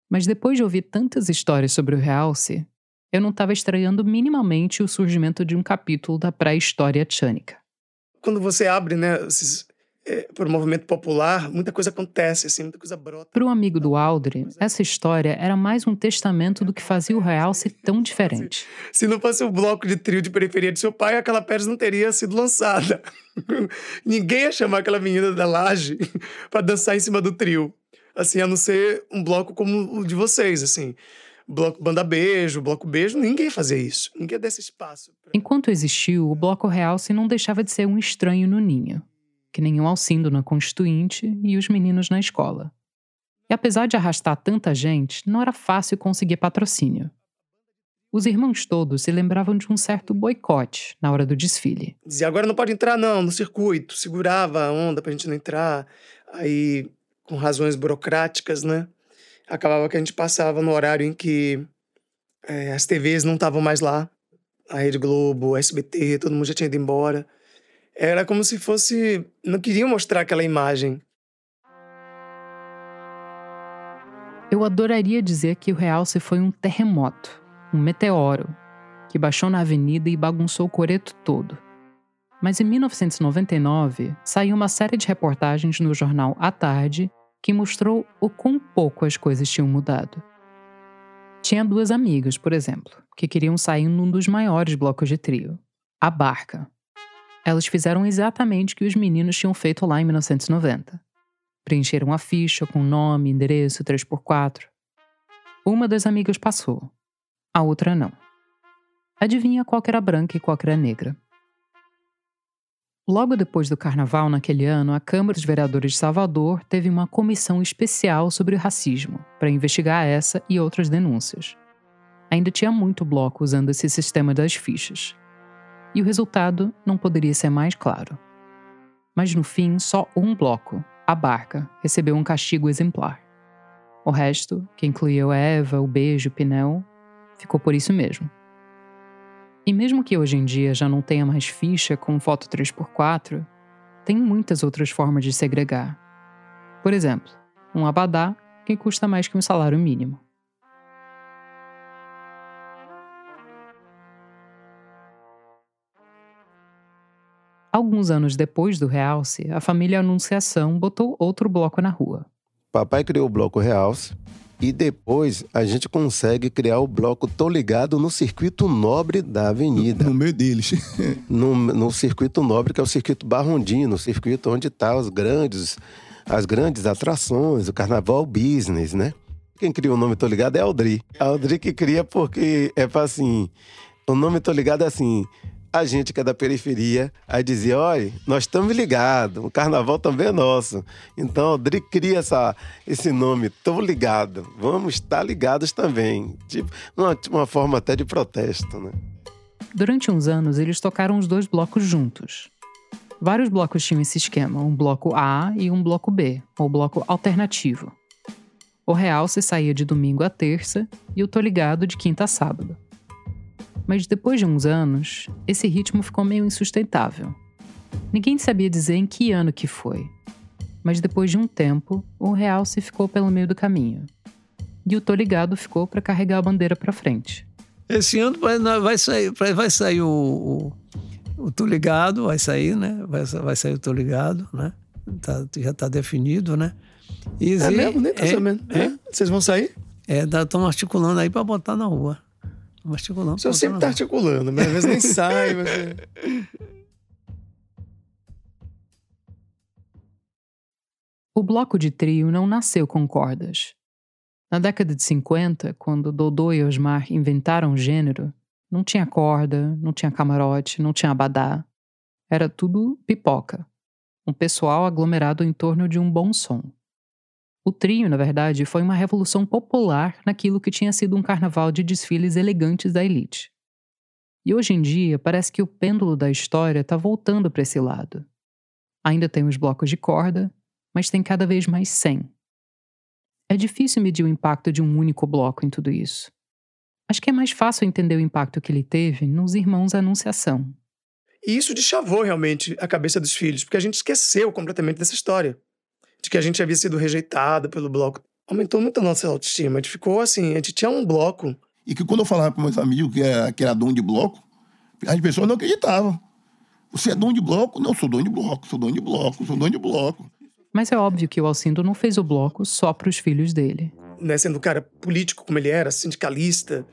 Mas depois de ouvir tantas histórias sobre o Realce, eu não estava estranhando minimamente o surgimento de um capítulo da pré-história tchânica. Quando você abre, né, esses, é, para o movimento popular, muita coisa acontece, assim, muita coisa brota. Para o amigo do Aldri, essa história era mais um testamento do que fazia o Realce tão diferente. Se não fosse o bloco de trio de periferia de seu pai, aquela Pérez não teria sido lançada. Ninguém ia chamar aquela menina da laje para dançar em cima do trio. Assim, a não ser um bloco como o de vocês, assim. Bloco Banda Beijo, Bloco Beijo, ninguém fazia isso. Ninguém desse espaço. pra- Enquanto existiu, o Bloco Realce não deixava de ser um estranho no ninho, que nem um Alcindo na Constituinte e os meninos na escola. E apesar de arrastar tanta gente, não era fácil conseguir patrocínio. Os irmãos todos se lembravam de um certo boicote na hora do desfile. Dizia, agora não pode entrar não, no circuito. Segurava a onda pra gente não entrar. Aí, com razões burocráticas, né? Acabava que a gente passava no horário em que eh, as TVs não estavam mais lá. A Rede Globo, a SBT, todo mundo já tinha ido embora. Era como se fosse... Não queriam mostrar aquela imagem. Eu adoraria dizer que o Realce foi um terremoto, um meteoro, que baixou na avenida e bagunçou o coreto todo. Mas em 1999, saiu uma série de reportagens no jornal À Tarde que mostrou o quão pouco as coisas tinham mudado. Tinha duas amigas, por exemplo, que queriam sair num dos maiores blocos de trio, a Barca. Elas fizeram exatamente o que os meninos tinham feito lá em 1990 preencheram a ficha com nome, endereço, 3x4. Uma das amigas passou, a outra não. Adivinha qual era branca e qual era negra? Logo depois do carnaval naquele ano, a Câmara dos Vereadores de Salvador teve uma comissão especial sobre o racismo para investigar essa e outras denúncias. Ainda tinha muito bloco usando esse sistema das fichas. E o resultado não poderia ser mais claro. Mas no fim, só um bloco, a barca, recebeu um castigo exemplar. O resto, que incluiu a Eva, o Beijo, o Pinel, ficou por isso mesmo. E mesmo que hoje em dia já não tenha mais ficha com foto 3x4, tem muitas outras formas de segregar. Por exemplo, um abadá que custa mais que um salário mínimo. Alguns anos depois do realce, a família Anunciação botou outro bloco na rua. Papai criou o bloco Realce e depois a gente consegue criar o bloco Tô Ligado no circuito nobre da avenida. No meio deles. no, no circuito nobre, que é o circuito Barrondino, o circuito onde tá os grandes, as grandes atrações, o carnaval business, né? Quem criou o nome Tô Ligado é Aldri. Aldri que cria porque é pra assim. O nome Tô Ligado é assim. A gente que é da periferia, aí dizia: olha, nós estamos ligados, o carnaval também é nosso. Então, Aldri cria essa, esse nome, Tô Ligado, vamos estar ligados também. Tipo, uma, uma forma até de protesto, né? Durante uns anos, eles tocaram os dois blocos juntos. Vários blocos tinham esse esquema, um bloco A e um bloco B, ou bloco alternativo. O Real se saía de domingo a terça e o Tô Ligado de quinta a sábado. Mas depois de uns anos, esse ritmo ficou meio insustentável. Ninguém sabia dizer em que ano que foi. Mas depois de um tempo, o Real se ficou pelo meio do caminho. E o Tô Ligado ficou para carregar a bandeira para frente. Esse ano vai, vai sair, vai sair o, o, o Tô Ligado, vai sair, né? Vai, vai sair o Tô Ligado, né? Tá, já está definido, né? E é mesmo? Nem é, sabendo. É? Vocês vão sair? É, estamos articulando aí para botar na rua. Estamos articulando. O senhor sempre está articulando, mas às vezes nem sai. Mas... O bloco de trio não nasceu com cordas. Na década de 50, quando Dodô e Osmar inventaram o gênero, não tinha corda, não tinha camarote, não tinha abadá. Era tudo pipoca. Um pessoal aglomerado em torno de um bom som. O trio, na verdade, foi uma revolução popular naquilo que tinha sido um carnaval de desfiles elegantes da elite. E hoje em dia, parece que o pêndulo da história está voltando para esse lado. Ainda tem os blocos de corda, mas tem cada vez mais 100. É difícil medir o impacto de um único bloco em tudo isso. Acho que é mais fácil entender o impacto que ele teve nos Irmãos Anunciação. E isso deschavou realmente a cabeça dos filhos, porque a gente esqueceu completamente dessa história de que a gente havia sido rejeitado pelo bloco. Aumentou muito a nossa autoestima. A gente ficou assim, a gente tinha um bloco. E que quando eu falava para meus amigos que era, que era dono de bloco, as pessoas não acreditavam. Você é dono de bloco? Não, sou dono de bloco, sou dono de bloco, sou dono de bloco. Mas é óbvio que o Alcindo não fez o bloco só para os filhos dele. Né, sendo um cara político como ele era, sindicalista,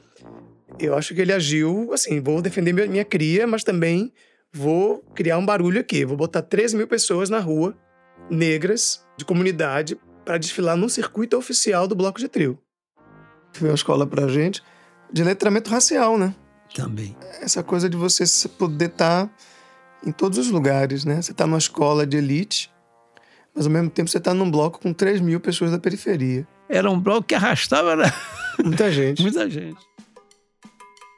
eu acho que ele agiu assim: vou defender minha, minha cria, mas também vou criar um barulho aqui. Vou botar 3 mil pessoas na rua, negras, de comunidade para desfilar no circuito oficial do Bloco de Trio. Foi uma escola pra gente de letramento racial, né? Também. Essa coisa de você poder estar tá em todos os lugares, né? Você está numa escola de elite, mas ao mesmo tempo você está num bloco com 3 mil pessoas da periferia. Era um bloco que arrastava né? muita gente. muita gente.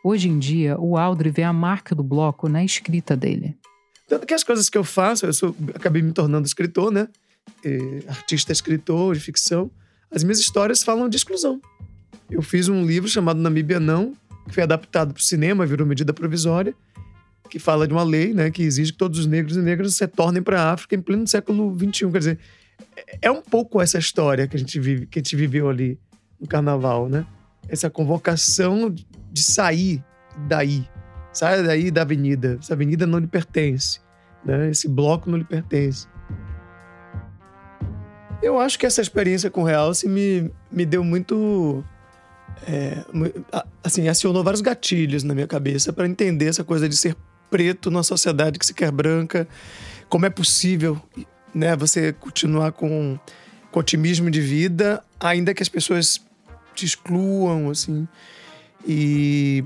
Hoje em dia, o Aldri vê a marca do bloco na escrita dele. Tanto que as coisas que eu faço, eu sou, acabei me tornando escritor, né? Eh, artista escritor de ficção, as minhas histórias falam de exclusão. Eu fiz um livro chamado Namíbia Não, que foi adaptado para o cinema, virou medida provisória, que fala de uma lei né, que exige que todos os negros e negras se retornem para a África em pleno século XXI. Quer dizer, é um pouco essa história que a gente vive, que a gente viveu ali no Carnaval, né? Essa convocação de sair daí, saia daí da avenida. Essa avenida não lhe pertence, né? Esse bloco não lhe pertence. Eu acho que essa experiência com o Realce me, me deu muito. É, assim, acionou vários gatilhos na minha cabeça para entender essa coisa de ser preto numa sociedade que se quer branca. Como é possível né, você continuar com, com otimismo de vida, ainda que as pessoas te excluam, assim. E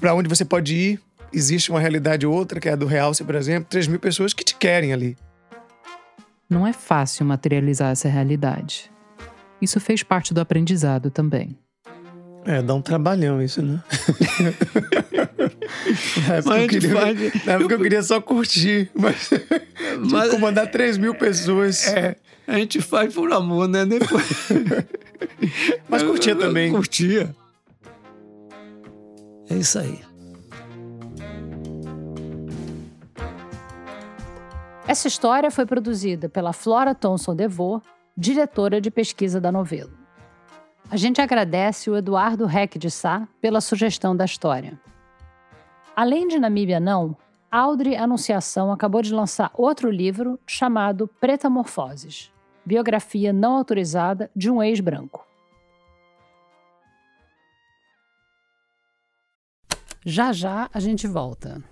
para onde você pode ir, existe uma realidade outra, que é a do Realce, por exemplo, 3 mil pessoas que te querem ali. Não é fácil materializar essa realidade. Isso fez parte do aprendizado também. É, dá um trabalhão isso, né? na época, eu queria, faz... na época eu queria só curtir, mas, mas... comandar 3 mil pessoas. É, a gente faz por amor, né? Depois... mas curtia também. Curtia. É isso aí. Essa história foi produzida pela Flora Thomson DeVoe, diretora de pesquisa da novela. A gente agradece o Eduardo Reck de Sá pela sugestão da história. Além de Namíbia Não, Audrey Anunciação acabou de lançar outro livro chamado Pretamorfoses biografia não autorizada de um ex-branco. Já já a gente volta.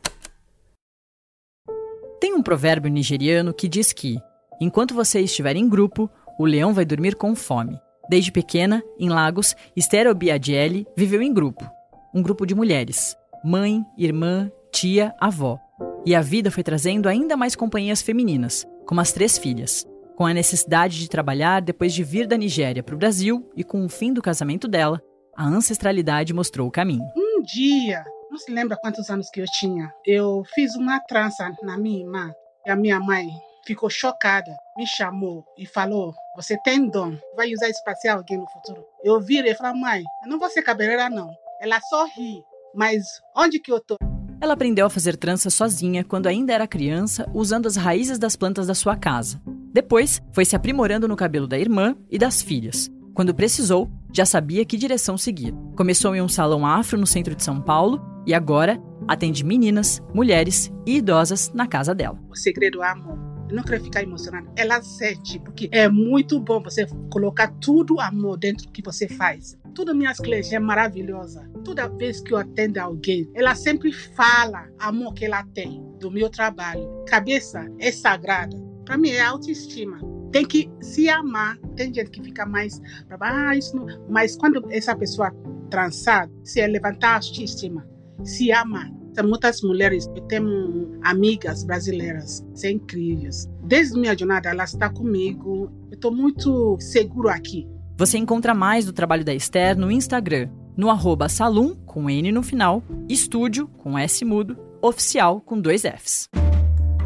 Tem um provérbio nigeriano que diz que, enquanto você estiver em grupo, o leão vai dormir com fome. Desde pequena, em Lagos, Esther Obiadiele viveu em grupo. Um grupo de mulheres. Mãe, irmã, tia, avó. E a vida foi trazendo ainda mais companhias femininas, como as três filhas. Com a necessidade de trabalhar depois de vir da Nigéria para o Brasil e com o fim do casamento dela, a ancestralidade mostrou o caminho. Um dia, não se lembra quantos anos que eu tinha, eu fiz uma trança na minha irmã. E a minha mãe ficou chocada, me chamou e falou: Você tem dom, vai usar isso para ser alguém no futuro. Eu virei e falei: Mãe, eu não vou ser cabeleireira, não. Ela só ri, mas onde que eu tô? Ela aprendeu a fazer trança sozinha quando ainda era criança, usando as raízes das plantas da sua casa. Depois, foi se aprimorando no cabelo da irmã e das filhas. Quando precisou, já sabia que direção seguir. Começou em um salão afro no centro de São Paulo e agora atende meninas, mulheres e idosas na casa dela. O segredo amor. Eu não quero ficar emocionada. Ela sente, porque é muito bom você colocar tudo amor dentro do que você faz. Todas minhas clientes é maravilhosa. Toda vez que eu atendo alguém, ela sempre fala amor que ela tem do meu trabalho. Cabeça é sagrada. Para mim é autoestima. Tem que se amar. Tem gente que fica mais para ah, isso não. Mas quando essa pessoa transar, se é levantar a autoestima, se ama. Tem muitas mulheres, eu tenho amigas brasileiras, são incríveis. Desde minha jornada, ela está comigo. Eu estou muito seguro aqui. Você encontra mais do trabalho da Esther no Instagram, no arroba salum, com N no final, estúdio, com S mudo, oficial, com dois Fs.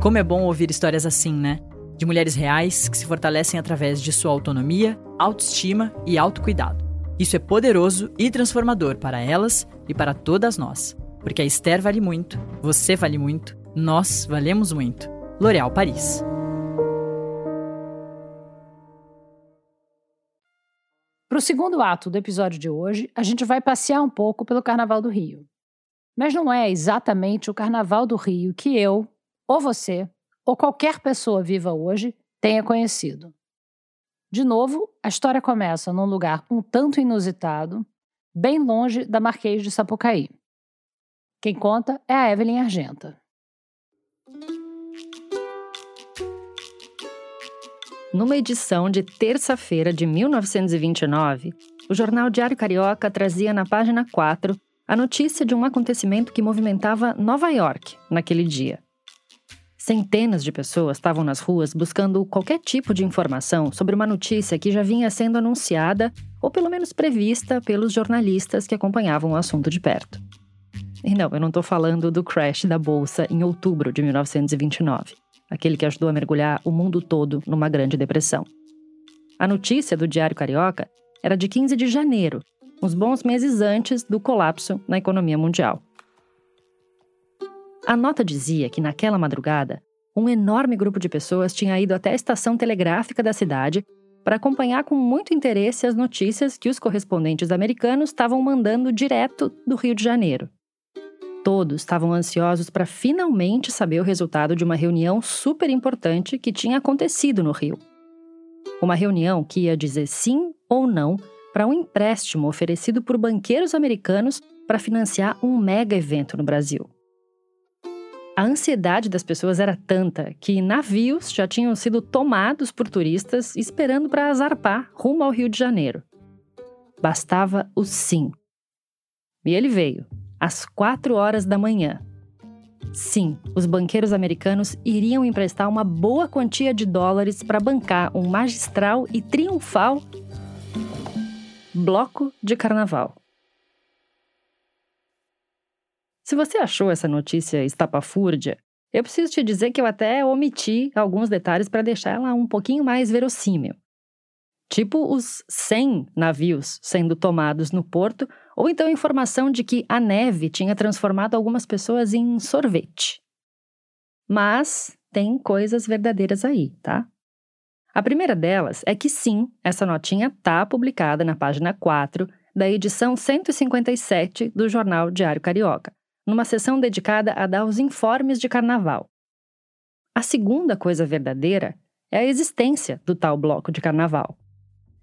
Como é bom ouvir histórias assim, né? De mulheres reais que se fortalecem através de sua autonomia, autoestima e autocuidado. Isso é poderoso e transformador para elas e para todas nós. Porque a Esther vale muito, você vale muito, nós valemos muito. L'Oréal Paris. Para o segundo ato do episódio de hoje, a gente vai passear um pouco pelo Carnaval do Rio. Mas não é exatamente o Carnaval do Rio que eu, ou você, ou qualquer pessoa viva hoje tenha conhecido. De novo, a história começa num lugar um tanto inusitado, bem longe da Marquês de Sapucaí. Quem conta é a Evelyn Argenta. Numa edição de terça-feira de 1929, o jornal Diário Carioca trazia na página 4 a notícia de um acontecimento que movimentava Nova York naquele dia. Centenas de pessoas estavam nas ruas buscando qualquer tipo de informação sobre uma notícia que já vinha sendo anunciada ou pelo menos prevista pelos jornalistas que acompanhavam o assunto de perto. E não, eu não estou falando do crash da bolsa em outubro de 1929, aquele que ajudou a mergulhar o mundo todo numa grande depressão. A notícia do Diário Carioca era de 15 de janeiro, uns bons meses antes do colapso na economia mundial. A nota dizia que naquela madrugada, um enorme grupo de pessoas tinha ido até a estação telegráfica da cidade para acompanhar com muito interesse as notícias que os correspondentes americanos estavam mandando direto do Rio de Janeiro. Todos estavam ansiosos para finalmente saber o resultado de uma reunião super importante que tinha acontecido no Rio. Uma reunião que ia dizer sim ou não para um empréstimo oferecido por banqueiros americanos para financiar um mega evento no Brasil. A ansiedade das pessoas era tanta que navios já tinham sido tomados por turistas esperando para zarpar rumo ao Rio de Janeiro. Bastava o sim. E ele veio, às quatro horas da manhã. Sim, os banqueiros americanos iriam emprestar uma boa quantia de dólares para bancar um magistral e triunfal bloco de carnaval. Se você achou essa notícia estapafúrdia, eu preciso te dizer que eu até omiti alguns detalhes para deixar ela um pouquinho mais verossímil. Tipo os 100 navios sendo tomados no porto, ou então informação de que a neve tinha transformado algumas pessoas em sorvete. Mas tem coisas verdadeiras aí, tá? A primeira delas é que sim, essa notinha tá publicada na página 4 da edição 157 do jornal Diário Carioca numa sessão dedicada a dar os informes de carnaval. A segunda coisa verdadeira é a existência do tal bloco de carnaval.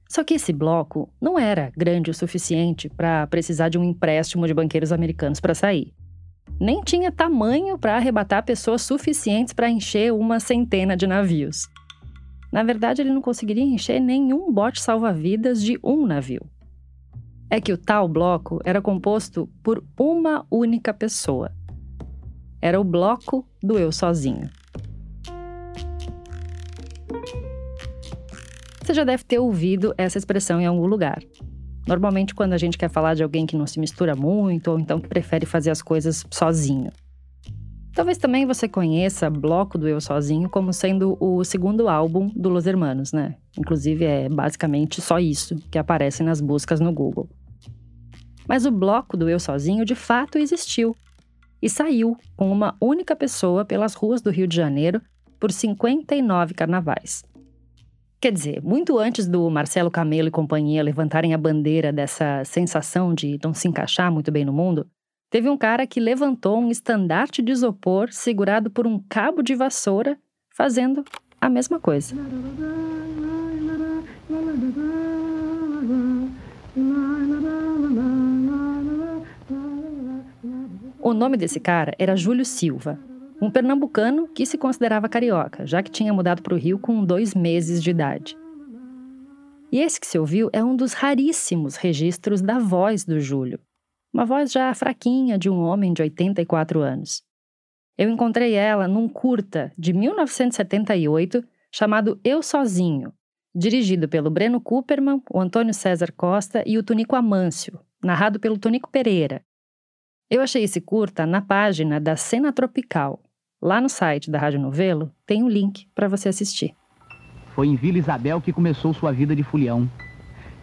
Só que esse bloco não era grande o suficiente para precisar de um empréstimo de banqueiros americanos para sair. Nem tinha tamanho para arrebatar pessoas suficientes para encher uma centena de navios. Na verdade, ele não conseguiria encher nenhum bote salva-vidas de um navio é que o tal bloco era composto por uma única pessoa. Era o bloco do eu sozinho. Você já deve ter ouvido essa expressão em algum lugar. Normalmente, quando a gente quer falar de alguém que não se mistura muito ou então que prefere fazer as coisas sozinho. Talvez também você conheça Bloco do Eu Sozinho como sendo o segundo álbum do Los Hermanos, né? Inclusive é basicamente só isso que aparece nas buscas no Google. Mas o bloco do Eu Sozinho de fato existiu e saiu com uma única pessoa pelas ruas do Rio de Janeiro por 59 carnavais. Quer dizer, muito antes do Marcelo Camelo e companhia levantarem a bandeira dessa sensação de não se encaixar muito bem no mundo, teve um cara que levantou um estandarte de isopor segurado por um cabo de vassoura, fazendo a mesma coisa. O nome desse cara era Júlio Silva, Um pernambucano que se considerava carioca, já que tinha mudado para o Rio com dois meses de idade. E esse que se ouviu é um dos raríssimos registros da voz do Júlio. Uma voz já fraquinha de um homem de 84 anos. Eu encontrei ela num curta de 1978 chamado Eu Sozinho, dirigido pelo Breno Cooperman, o Antônio César Costa e o Tonico Amâncio, narrado pelo Tonico Pereira. Eu achei esse curta na página da Cena Tropical. Lá no site da Rádio Novelo tem o um link para você assistir. Foi em Vila Isabel que começou sua vida de fulião.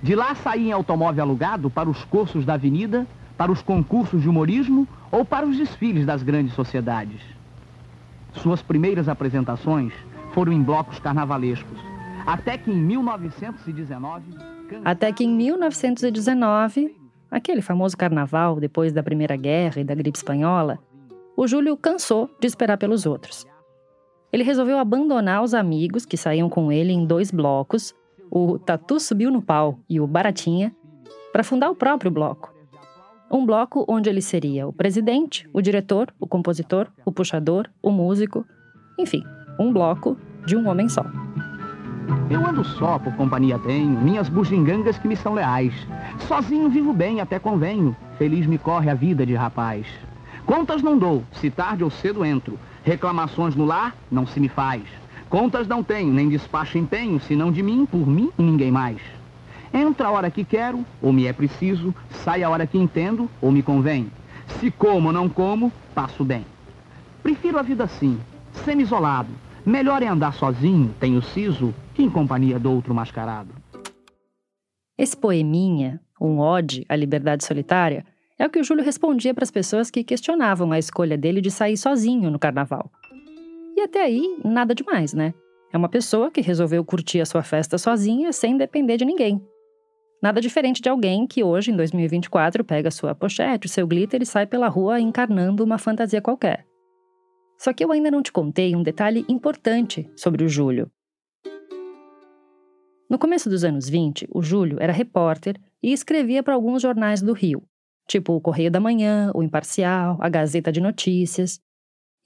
De lá saía em automóvel alugado para os cursos da avenida, para os concursos de humorismo ou para os desfiles das grandes sociedades. Suas primeiras apresentações foram em blocos carnavalescos, até que em 1919... Até que em 1919, aquele famoso carnaval depois da Primeira Guerra e da gripe espanhola, o Júlio cansou de esperar pelos outros. Ele resolveu abandonar os amigos que saíam com ele em dois blocos, o Tatu Subiu no Pau e o Baratinha, para fundar o próprio bloco. Um bloco onde ele seria o presidente, o diretor, o compositor, o puxador, o músico, enfim, um bloco de um homem só. Eu ando só, por companhia tenho, minhas bugigangas que me são leais. Sozinho vivo bem, até convenho, feliz me corre a vida de rapaz. Contas não dou, se tarde ou cedo entro. Reclamações no lar, não se me faz. Contas não tenho, nem despacho empenho, senão de mim, por mim e ninguém mais. Entra a hora que quero, ou me é preciso, sai a hora que entendo, ou me convém. Se como ou não como, passo bem. Prefiro a vida assim, semi-isolado. Melhor é andar sozinho, tenho siso, que em companhia do outro mascarado. Esse poeminha, um ode à liberdade solitária, é o que o Júlio respondia para as pessoas que questionavam a escolha dele de sair sozinho no carnaval. E até aí, nada demais, né? É uma pessoa que resolveu curtir a sua festa sozinha sem depender de ninguém. Nada diferente de alguém que hoje, em 2024, pega sua pochete, seu glitter e sai pela rua encarnando uma fantasia qualquer. Só que eu ainda não te contei um detalhe importante sobre o Júlio. No começo dos anos 20, o Júlio era repórter e escrevia para alguns jornais do Rio, tipo o Correio da Manhã, o Imparcial, a Gazeta de Notícias.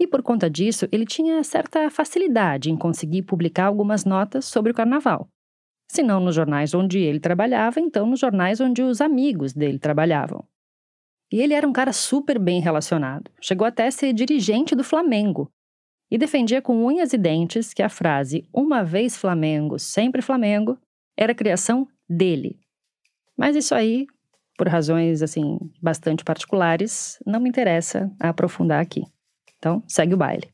E por conta disso, ele tinha certa facilidade em conseguir publicar algumas notas sobre o carnaval. Se não nos jornais onde ele trabalhava, então nos jornais onde os amigos dele trabalhavam. E ele era um cara super bem relacionado. Chegou até a ser dirigente do Flamengo. E defendia com unhas e dentes que a frase uma vez Flamengo, sempre Flamengo era criação dele. Mas isso aí por razões assim bastante particulares, não me interessa aprofundar aqui. Então, segue o baile.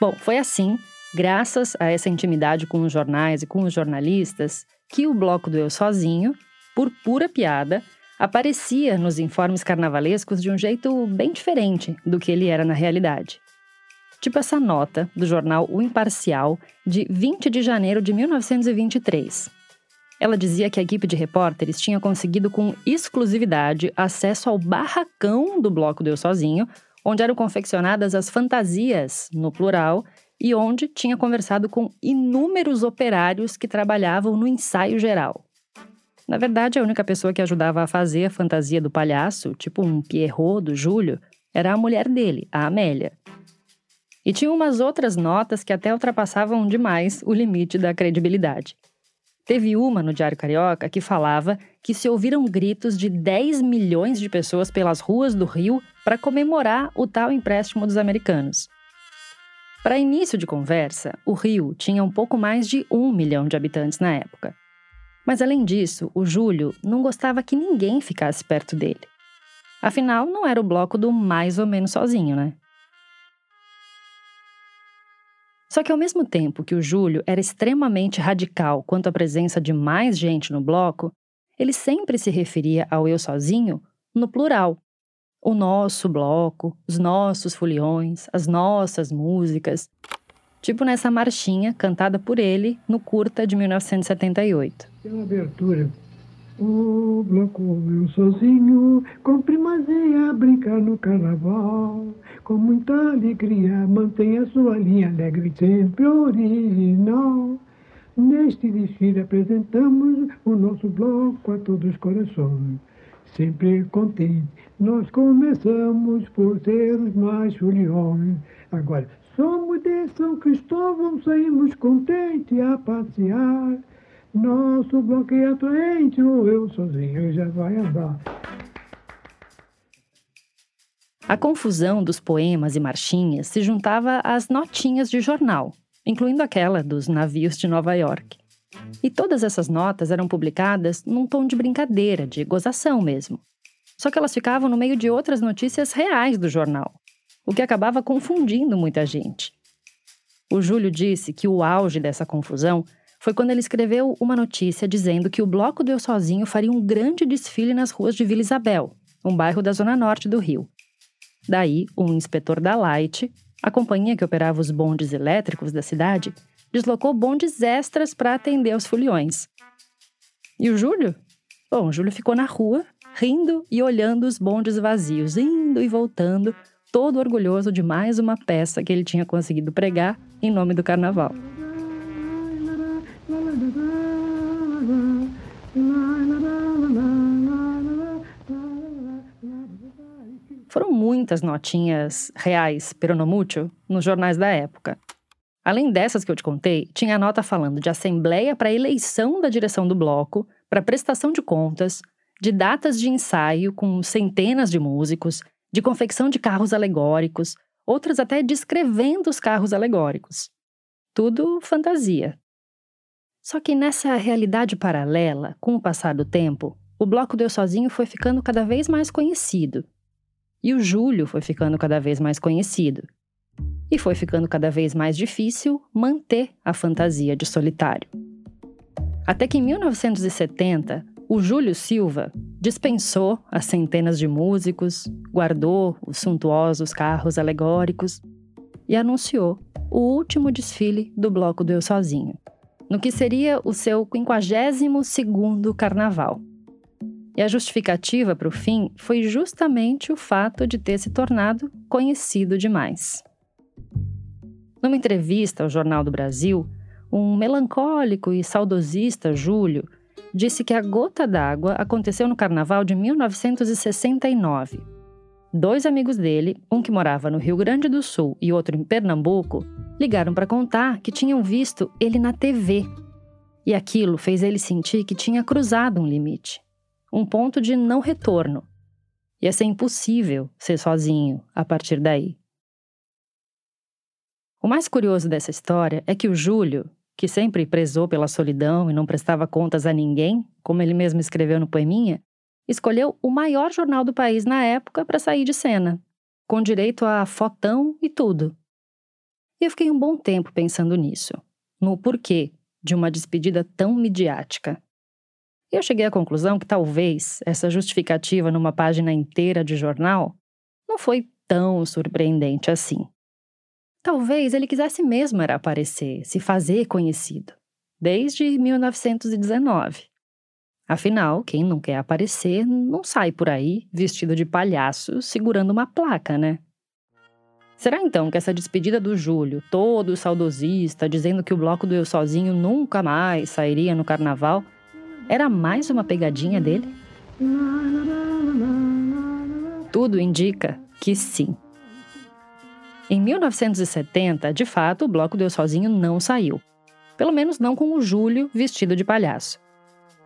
Bom, foi assim, graças a essa intimidade com os jornais e com os jornalistas, que o bloco do Eu Sozinho, por pura piada, aparecia nos informes carnavalescos de um jeito bem diferente do que ele era na realidade. Tipo essa nota do jornal O Imparcial, de 20 de janeiro de 1923, ela dizia que a equipe de repórteres tinha conseguido com exclusividade acesso ao barracão do bloco do Eu Sozinho, onde eram confeccionadas as fantasias, no plural, e onde tinha conversado com inúmeros operários que trabalhavam no ensaio geral. Na verdade, a única pessoa que ajudava a fazer a fantasia do palhaço, tipo um Pierrot do Júlio, era a mulher dele, a Amélia. E tinha umas outras notas que até ultrapassavam demais o limite da credibilidade. Teve uma no Diário Carioca que falava que se ouviram gritos de 10 milhões de pessoas pelas ruas do Rio para comemorar o tal empréstimo dos americanos. Para início de conversa, o Rio tinha um pouco mais de um milhão de habitantes na época. Mas além disso, o Júlio não gostava que ninguém ficasse perto dele. Afinal, não era o bloco do mais ou menos sozinho, né? Só que ao mesmo tempo que o Júlio era extremamente radical quanto à presença de mais gente no bloco, ele sempre se referia ao eu sozinho no plural. O nosso bloco, os nossos foliões, as nossas músicas. Tipo nessa marchinha cantada por ele no curta de 1978. Pela abertura o bloco eu sozinho, com primazia brincar no carnaval. Com muita alegria, mantenha sua linha alegre sempre original. Neste desfile apresentamos o nosso bloco a todos os corações. Sempre contente. Nós começamos por ser os mais foliões. Agora, somos de São Cristóvão, saímos contentes a passear. Nosso bloco é atraente, ou eu sozinho já vai andar. A confusão dos poemas e marchinhas se juntava às notinhas de jornal, incluindo aquela dos navios de Nova York. E todas essas notas eram publicadas num tom de brincadeira, de gozação mesmo. Só que elas ficavam no meio de outras notícias reais do jornal, o que acabava confundindo muita gente. O Júlio disse que o auge dessa confusão foi quando ele escreveu uma notícia dizendo que o Bloco do Eu Sozinho faria um grande desfile nas ruas de Vila Isabel, um bairro da zona norte do Rio. Daí, um inspetor da Light, a companhia que operava os bondes elétricos da cidade, deslocou bondes extras para atender aos foliões. E o Júlio? Bom, o Júlio ficou na rua, rindo e olhando os bondes vazios, indo e voltando, todo orgulhoso de mais uma peça que ele tinha conseguido pregar em nome do carnaval. Foram muitas notinhas reais peronomútil nos jornais da época. Além dessas que eu te contei, tinha a nota falando de assembleia para eleição da direção do bloco, para prestação de contas, de datas de ensaio com centenas de músicos, de confecção de carros alegóricos, outras até descrevendo os carros alegóricos. Tudo fantasia. Só que nessa realidade paralela, com o passar do tempo, o Bloco Deu Sozinho foi ficando cada vez mais conhecido e o Júlio foi ficando cada vez mais conhecido. E foi ficando cada vez mais difícil manter a fantasia de solitário. Até que em 1970, o Júlio Silva dispensou as centenas de músicos, guardou os suntuosos carros alegóricos e anunciou o último desfile do Bloco do Eu Sozinho, no que seria o seu 52º carnaval. E a justificativa para o fim foi justamente o fato de ter se tornado conhecido demais. Numa entrevista ao Jornal do Brasil, um melancólico e saudosista Júlio disse que a gota d'água aconteceu no carnaval de 1969. Dois amigos dele, um que morava no Rio Grande do Sul e outro em Pernambuco, ligaram para contar que tinham visto ele na TV. E aquilo fez ele sentir que tinha cruzado um limite um ponto de não retorno. Ia ser impossível ser sozinho a partir daí. O mais curioso dessa história é que o Júlio, que sempre prezou pela solidão e não prestava contas a ninguém, como ele mesmo escreveu no poeminha, escolheu o maior jornal do país na época para sair de cena, com direito a fotão e tudo. E eu fiquei um bom tempo pensando nisso, no porquê de uma despedida tão midiática. E eu cheguei à conclusão que talvez essa justificativa numa página inteira de jornal não foi tão surpreendente assim. Talvez ele quisesse mesmo era aparecer, se fazer conhecido, desde 1919. Afinal, quem não quer aparecer não sai por aí vestido de palhaço segurando uma placa, né? Será então que essa despedida do Júlio, todo saudosista, dizendo que o bloco do Eu Sozinho nunca mais sairia no carnaval, era mais uma pegadinha dele? Tudo indica que sim. Em 1970, de fato, o bloco Deu Sozinho não saiu. Pelo menos não com o Júlio vestido de palhaço.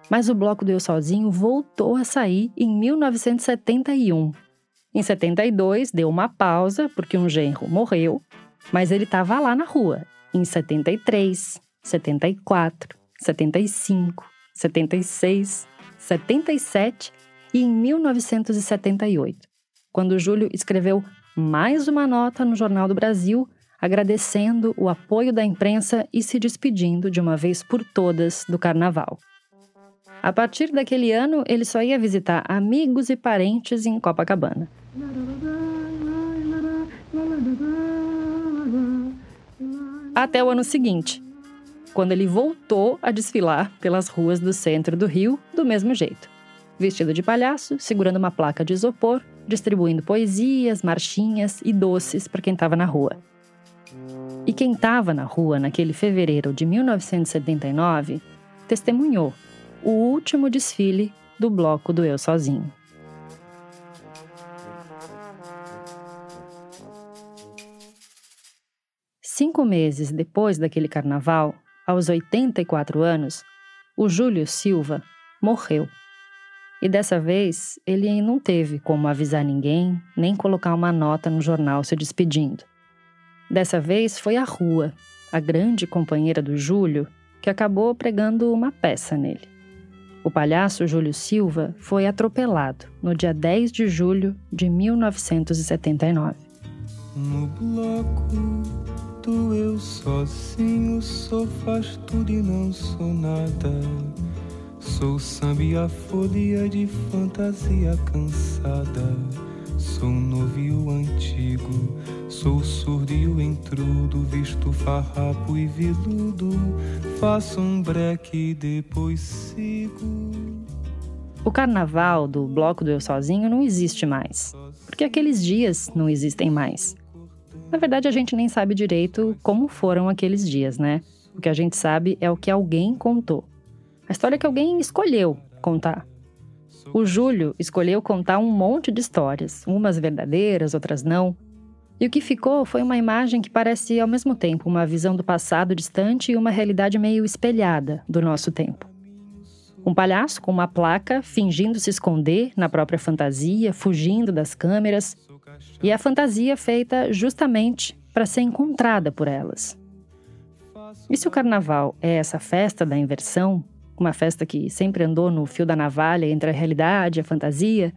Mas o bloco Deu Sozinho voltou a sair em 1971. Em 72, deu uma pausa porque um genro morreu, mas ele estava lá na rua, em 73, 74, 75, 76, 77 e em 1978, quando Júlio escreveu mais uma nota no Jornal do Brasil agradecendo o apoio da imprensa e se despedindo de uma vez por todas do carnaval. A partir daquele ano, ele só ia visitar amigos e parentes em Copacabana. Até o ano seguinte, quando ele voltou a desfilar pelas ruas do centro do Rio do mesmo jeito. Vestido de palhaço, segurando uma placa de isopor, distribuindo poesias, marchinhas e doces para quem estava na rua. E quem estava na rua naquele fevereiro de 1979 testemunhou o último desfile do bloco do Eu Sozinho. Cinco meses depois daquele carnaval, aos 84 anos, o Júlio Silva morreu. E dessa vez, ele não teve como avisar ninguém, nem colocar uma nota no jornal se despedindo. Dessa vez foi a rua, a grande companheira do Júlio, que acabou pregando uma peça nele. O palhaço Júlio Silva foi atropelado no dia 10 de julho de 1979. No bloco do eu sozinho sou faz tudo e não sou nada. Sou samba e a folia de fantasia cansada. Sou novo e o antigo, sou surdo e o intrudo, visto farrapo e viludo. Faço um breque e depois sigo. O carnaval do Bloco do Eu Sozinho não existe mais, porque aqueles dias não existem mais. Na verdade, a gente nem sabe direito como foram aqueles dias, né? O que a gente sabe é o que alguém contou. A história que alguém escolheu contar. O Júlio escolheu contar um monte de histórias, umas verdadeiras, outras não. E o que ficou foi uma imagem que parece ao mesmo tempo uma visão do passado distante e uma realidade meio espelhada do nosso tempo. Um palhaço com uma placa fingindo se esconder na própria fantasia, fugindo das câmeras, e a fantasia feita justamente para ser encontrada por elas. E se o carnaval é essa festa da inversão, uma festa que sempre andou no fio da navalha entre a realidade e a fantasia,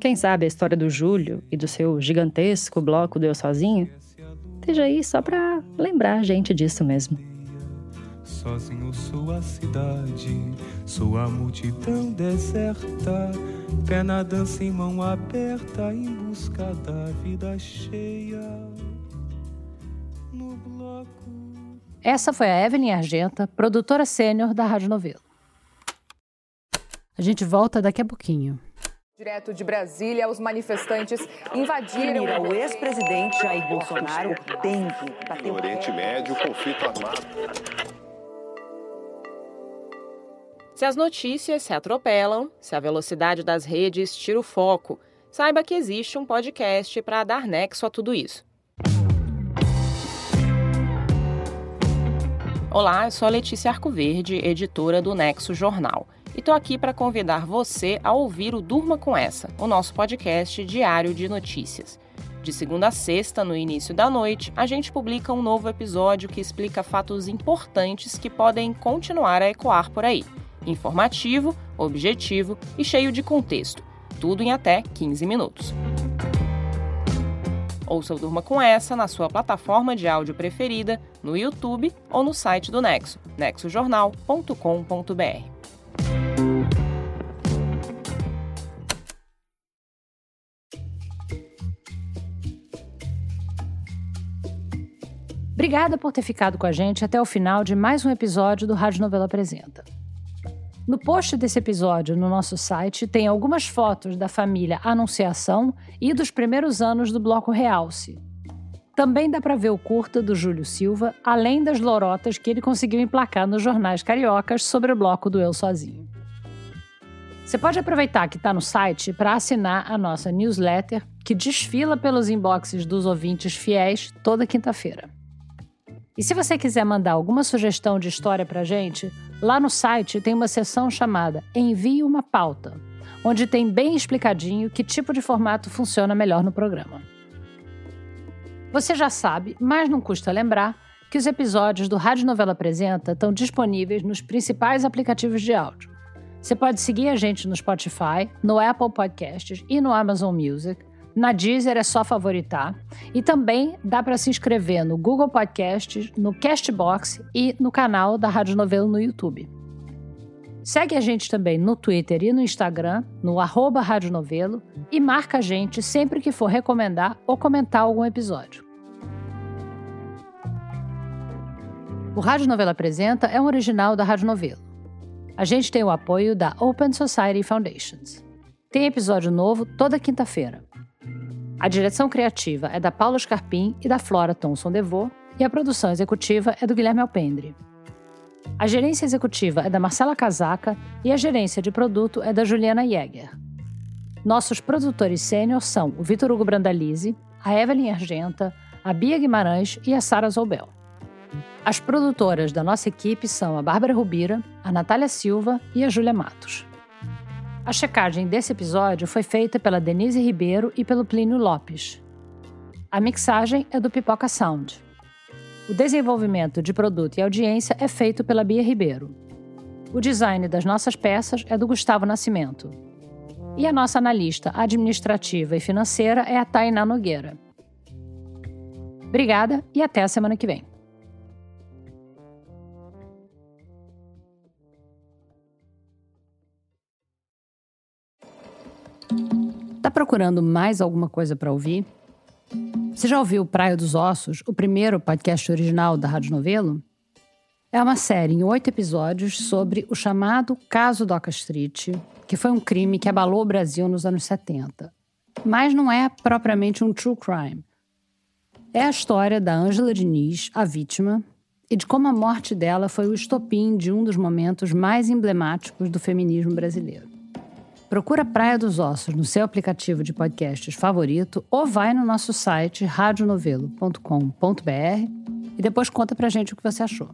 quem sabe a história do Júlio e do seu gigantesco bloco do Eu Sozinho esteja aí só para lembrar a gente disso mesmo. Sozinho sou a cidade, sou a multidão deserta, pé na dança em mão aberta, em busca da vida cheia. Essa foi a Evelyn Argenta, produtora sênior da Rádio Novelo. A gente volta daqui a pouquinho. Direto de Brasília, os manifestantes invadiram. Mira, o ex-presidente Jair Bolsonaro tem que bater No Oriente Médio, conflito armado. Se as notícias se atropelam, se a velocidade das redes tira o foco, saiba que existe um podcast para dar nexo a tudo isso. Olá, eu sou a Letícia Arcoverde, editora do Nexo Jornal, e estou aqui para convidar você a ouvir o Durma com Essa, o nosso podcast diário de notícias. De segunda a sexta, no início da noite, a gente publica um novo episódio que explica fatos importantes que podem continuar a ecoar por aí informativo, objetivo e cheio de contexto, tudo em até 15 minutos. Ouça o Durma com essa na sua plataforma de áudio preferida, no YouTube ou no site do Nexo, nexojornal.com.br. Obrigada por ter ficado com a gente até o final de mais um episódio do Rádio Novela Apresenta. No post desse episódio no nosso site tem algumas fotos da família Anunciação e dos primeiros anos do Bloco Realce. Também dá para ver o curta do Júlio Silva, além das lorotas que ele conseguiu emplacar nos jornais cariocas sobre o bloco do Eu Sozinho. Você pode aproveitar que está no site para assinar a nossa newsletter, que desfila pelos inboxes dos ouvintes fiéis toda quinta-feira. E se você quiser mandar alguma sugestão de história para gente, lá no site tem uma seção chamada Envie uma pauta, onde tem bem explicadinho que tipo de formato funciona melhor no programa. Você já sabe, mas não custa lembrar, que os episódios do Rádio Novela Apresenta estão disponíveis nos principais aplicativos de áudio. Você pode seguir a gente no Spotify, no Apple Podcasts e no Amazon Music. Na Deezer é só favoritar. E também dá para se inscrever no Google Podcasts, no Castbox e no canal da Rádio Novelo no YouTube. Segue a gente também no Twitter e no Instagram, no arroba Rádio Novelo, e marca a gente sempre que for recomendar ou comentar algum episódio. O Rádio Novelo Apresenta é um original da Rádio Novelo. A gente tem o apoio da Open Society Foundations. Tem episódio novo toda quinta-feira. A direção criativa é da Paula Scarpim e da Flora Thomson Devô, e a produção executiva é do Guilherme Alpendre. A gerência executiva é da Marcela Casaca e a gerência de produto é da Juliana Jäger. Nossos produtores sênior são o Vitor Hugo Brandalize, a Evelyn Argenta, a Bia Guimarães e a Sara Zoubel. As produtoras da nossa equipe são a Bárbara Rubira, a Natália Silva e a Júlia Matos. A checagem desse episódio foi feita pela Denise Ribeiro e pelo Plínio Lopes. A mixagem é do Pipoca Sound. O desenvolvimento de produto e audiência é feito pela Bia Ribeiro. O design das nossas peças é do Gustavo Nascimento. E a nossa analista administrativa e financeira é a Tainá Nogueira. Obrigada e até a semana que vem. Procurando mais alguma coisa para ouvir? Você já ouviu Praia dos Ossos, o primeiro podcast original da Rádio Novelo? É uma série em oito episódios sobre o chamado Caso Doca Street, que foi um crime que abalou o Brasil nos anos 70. Mas não é propriamente um true crime. É a história da Ângela Diniz, a vítima, e de como a morte dela foi o estopim de um dos momentos mais emblemáticos do feminismo brasileiro. Procura Praia dos Ossos no seu aplicativo de podcasts favorito ou vai no nosso site radionovelo.com.br e depois conta pra gente o que você achou.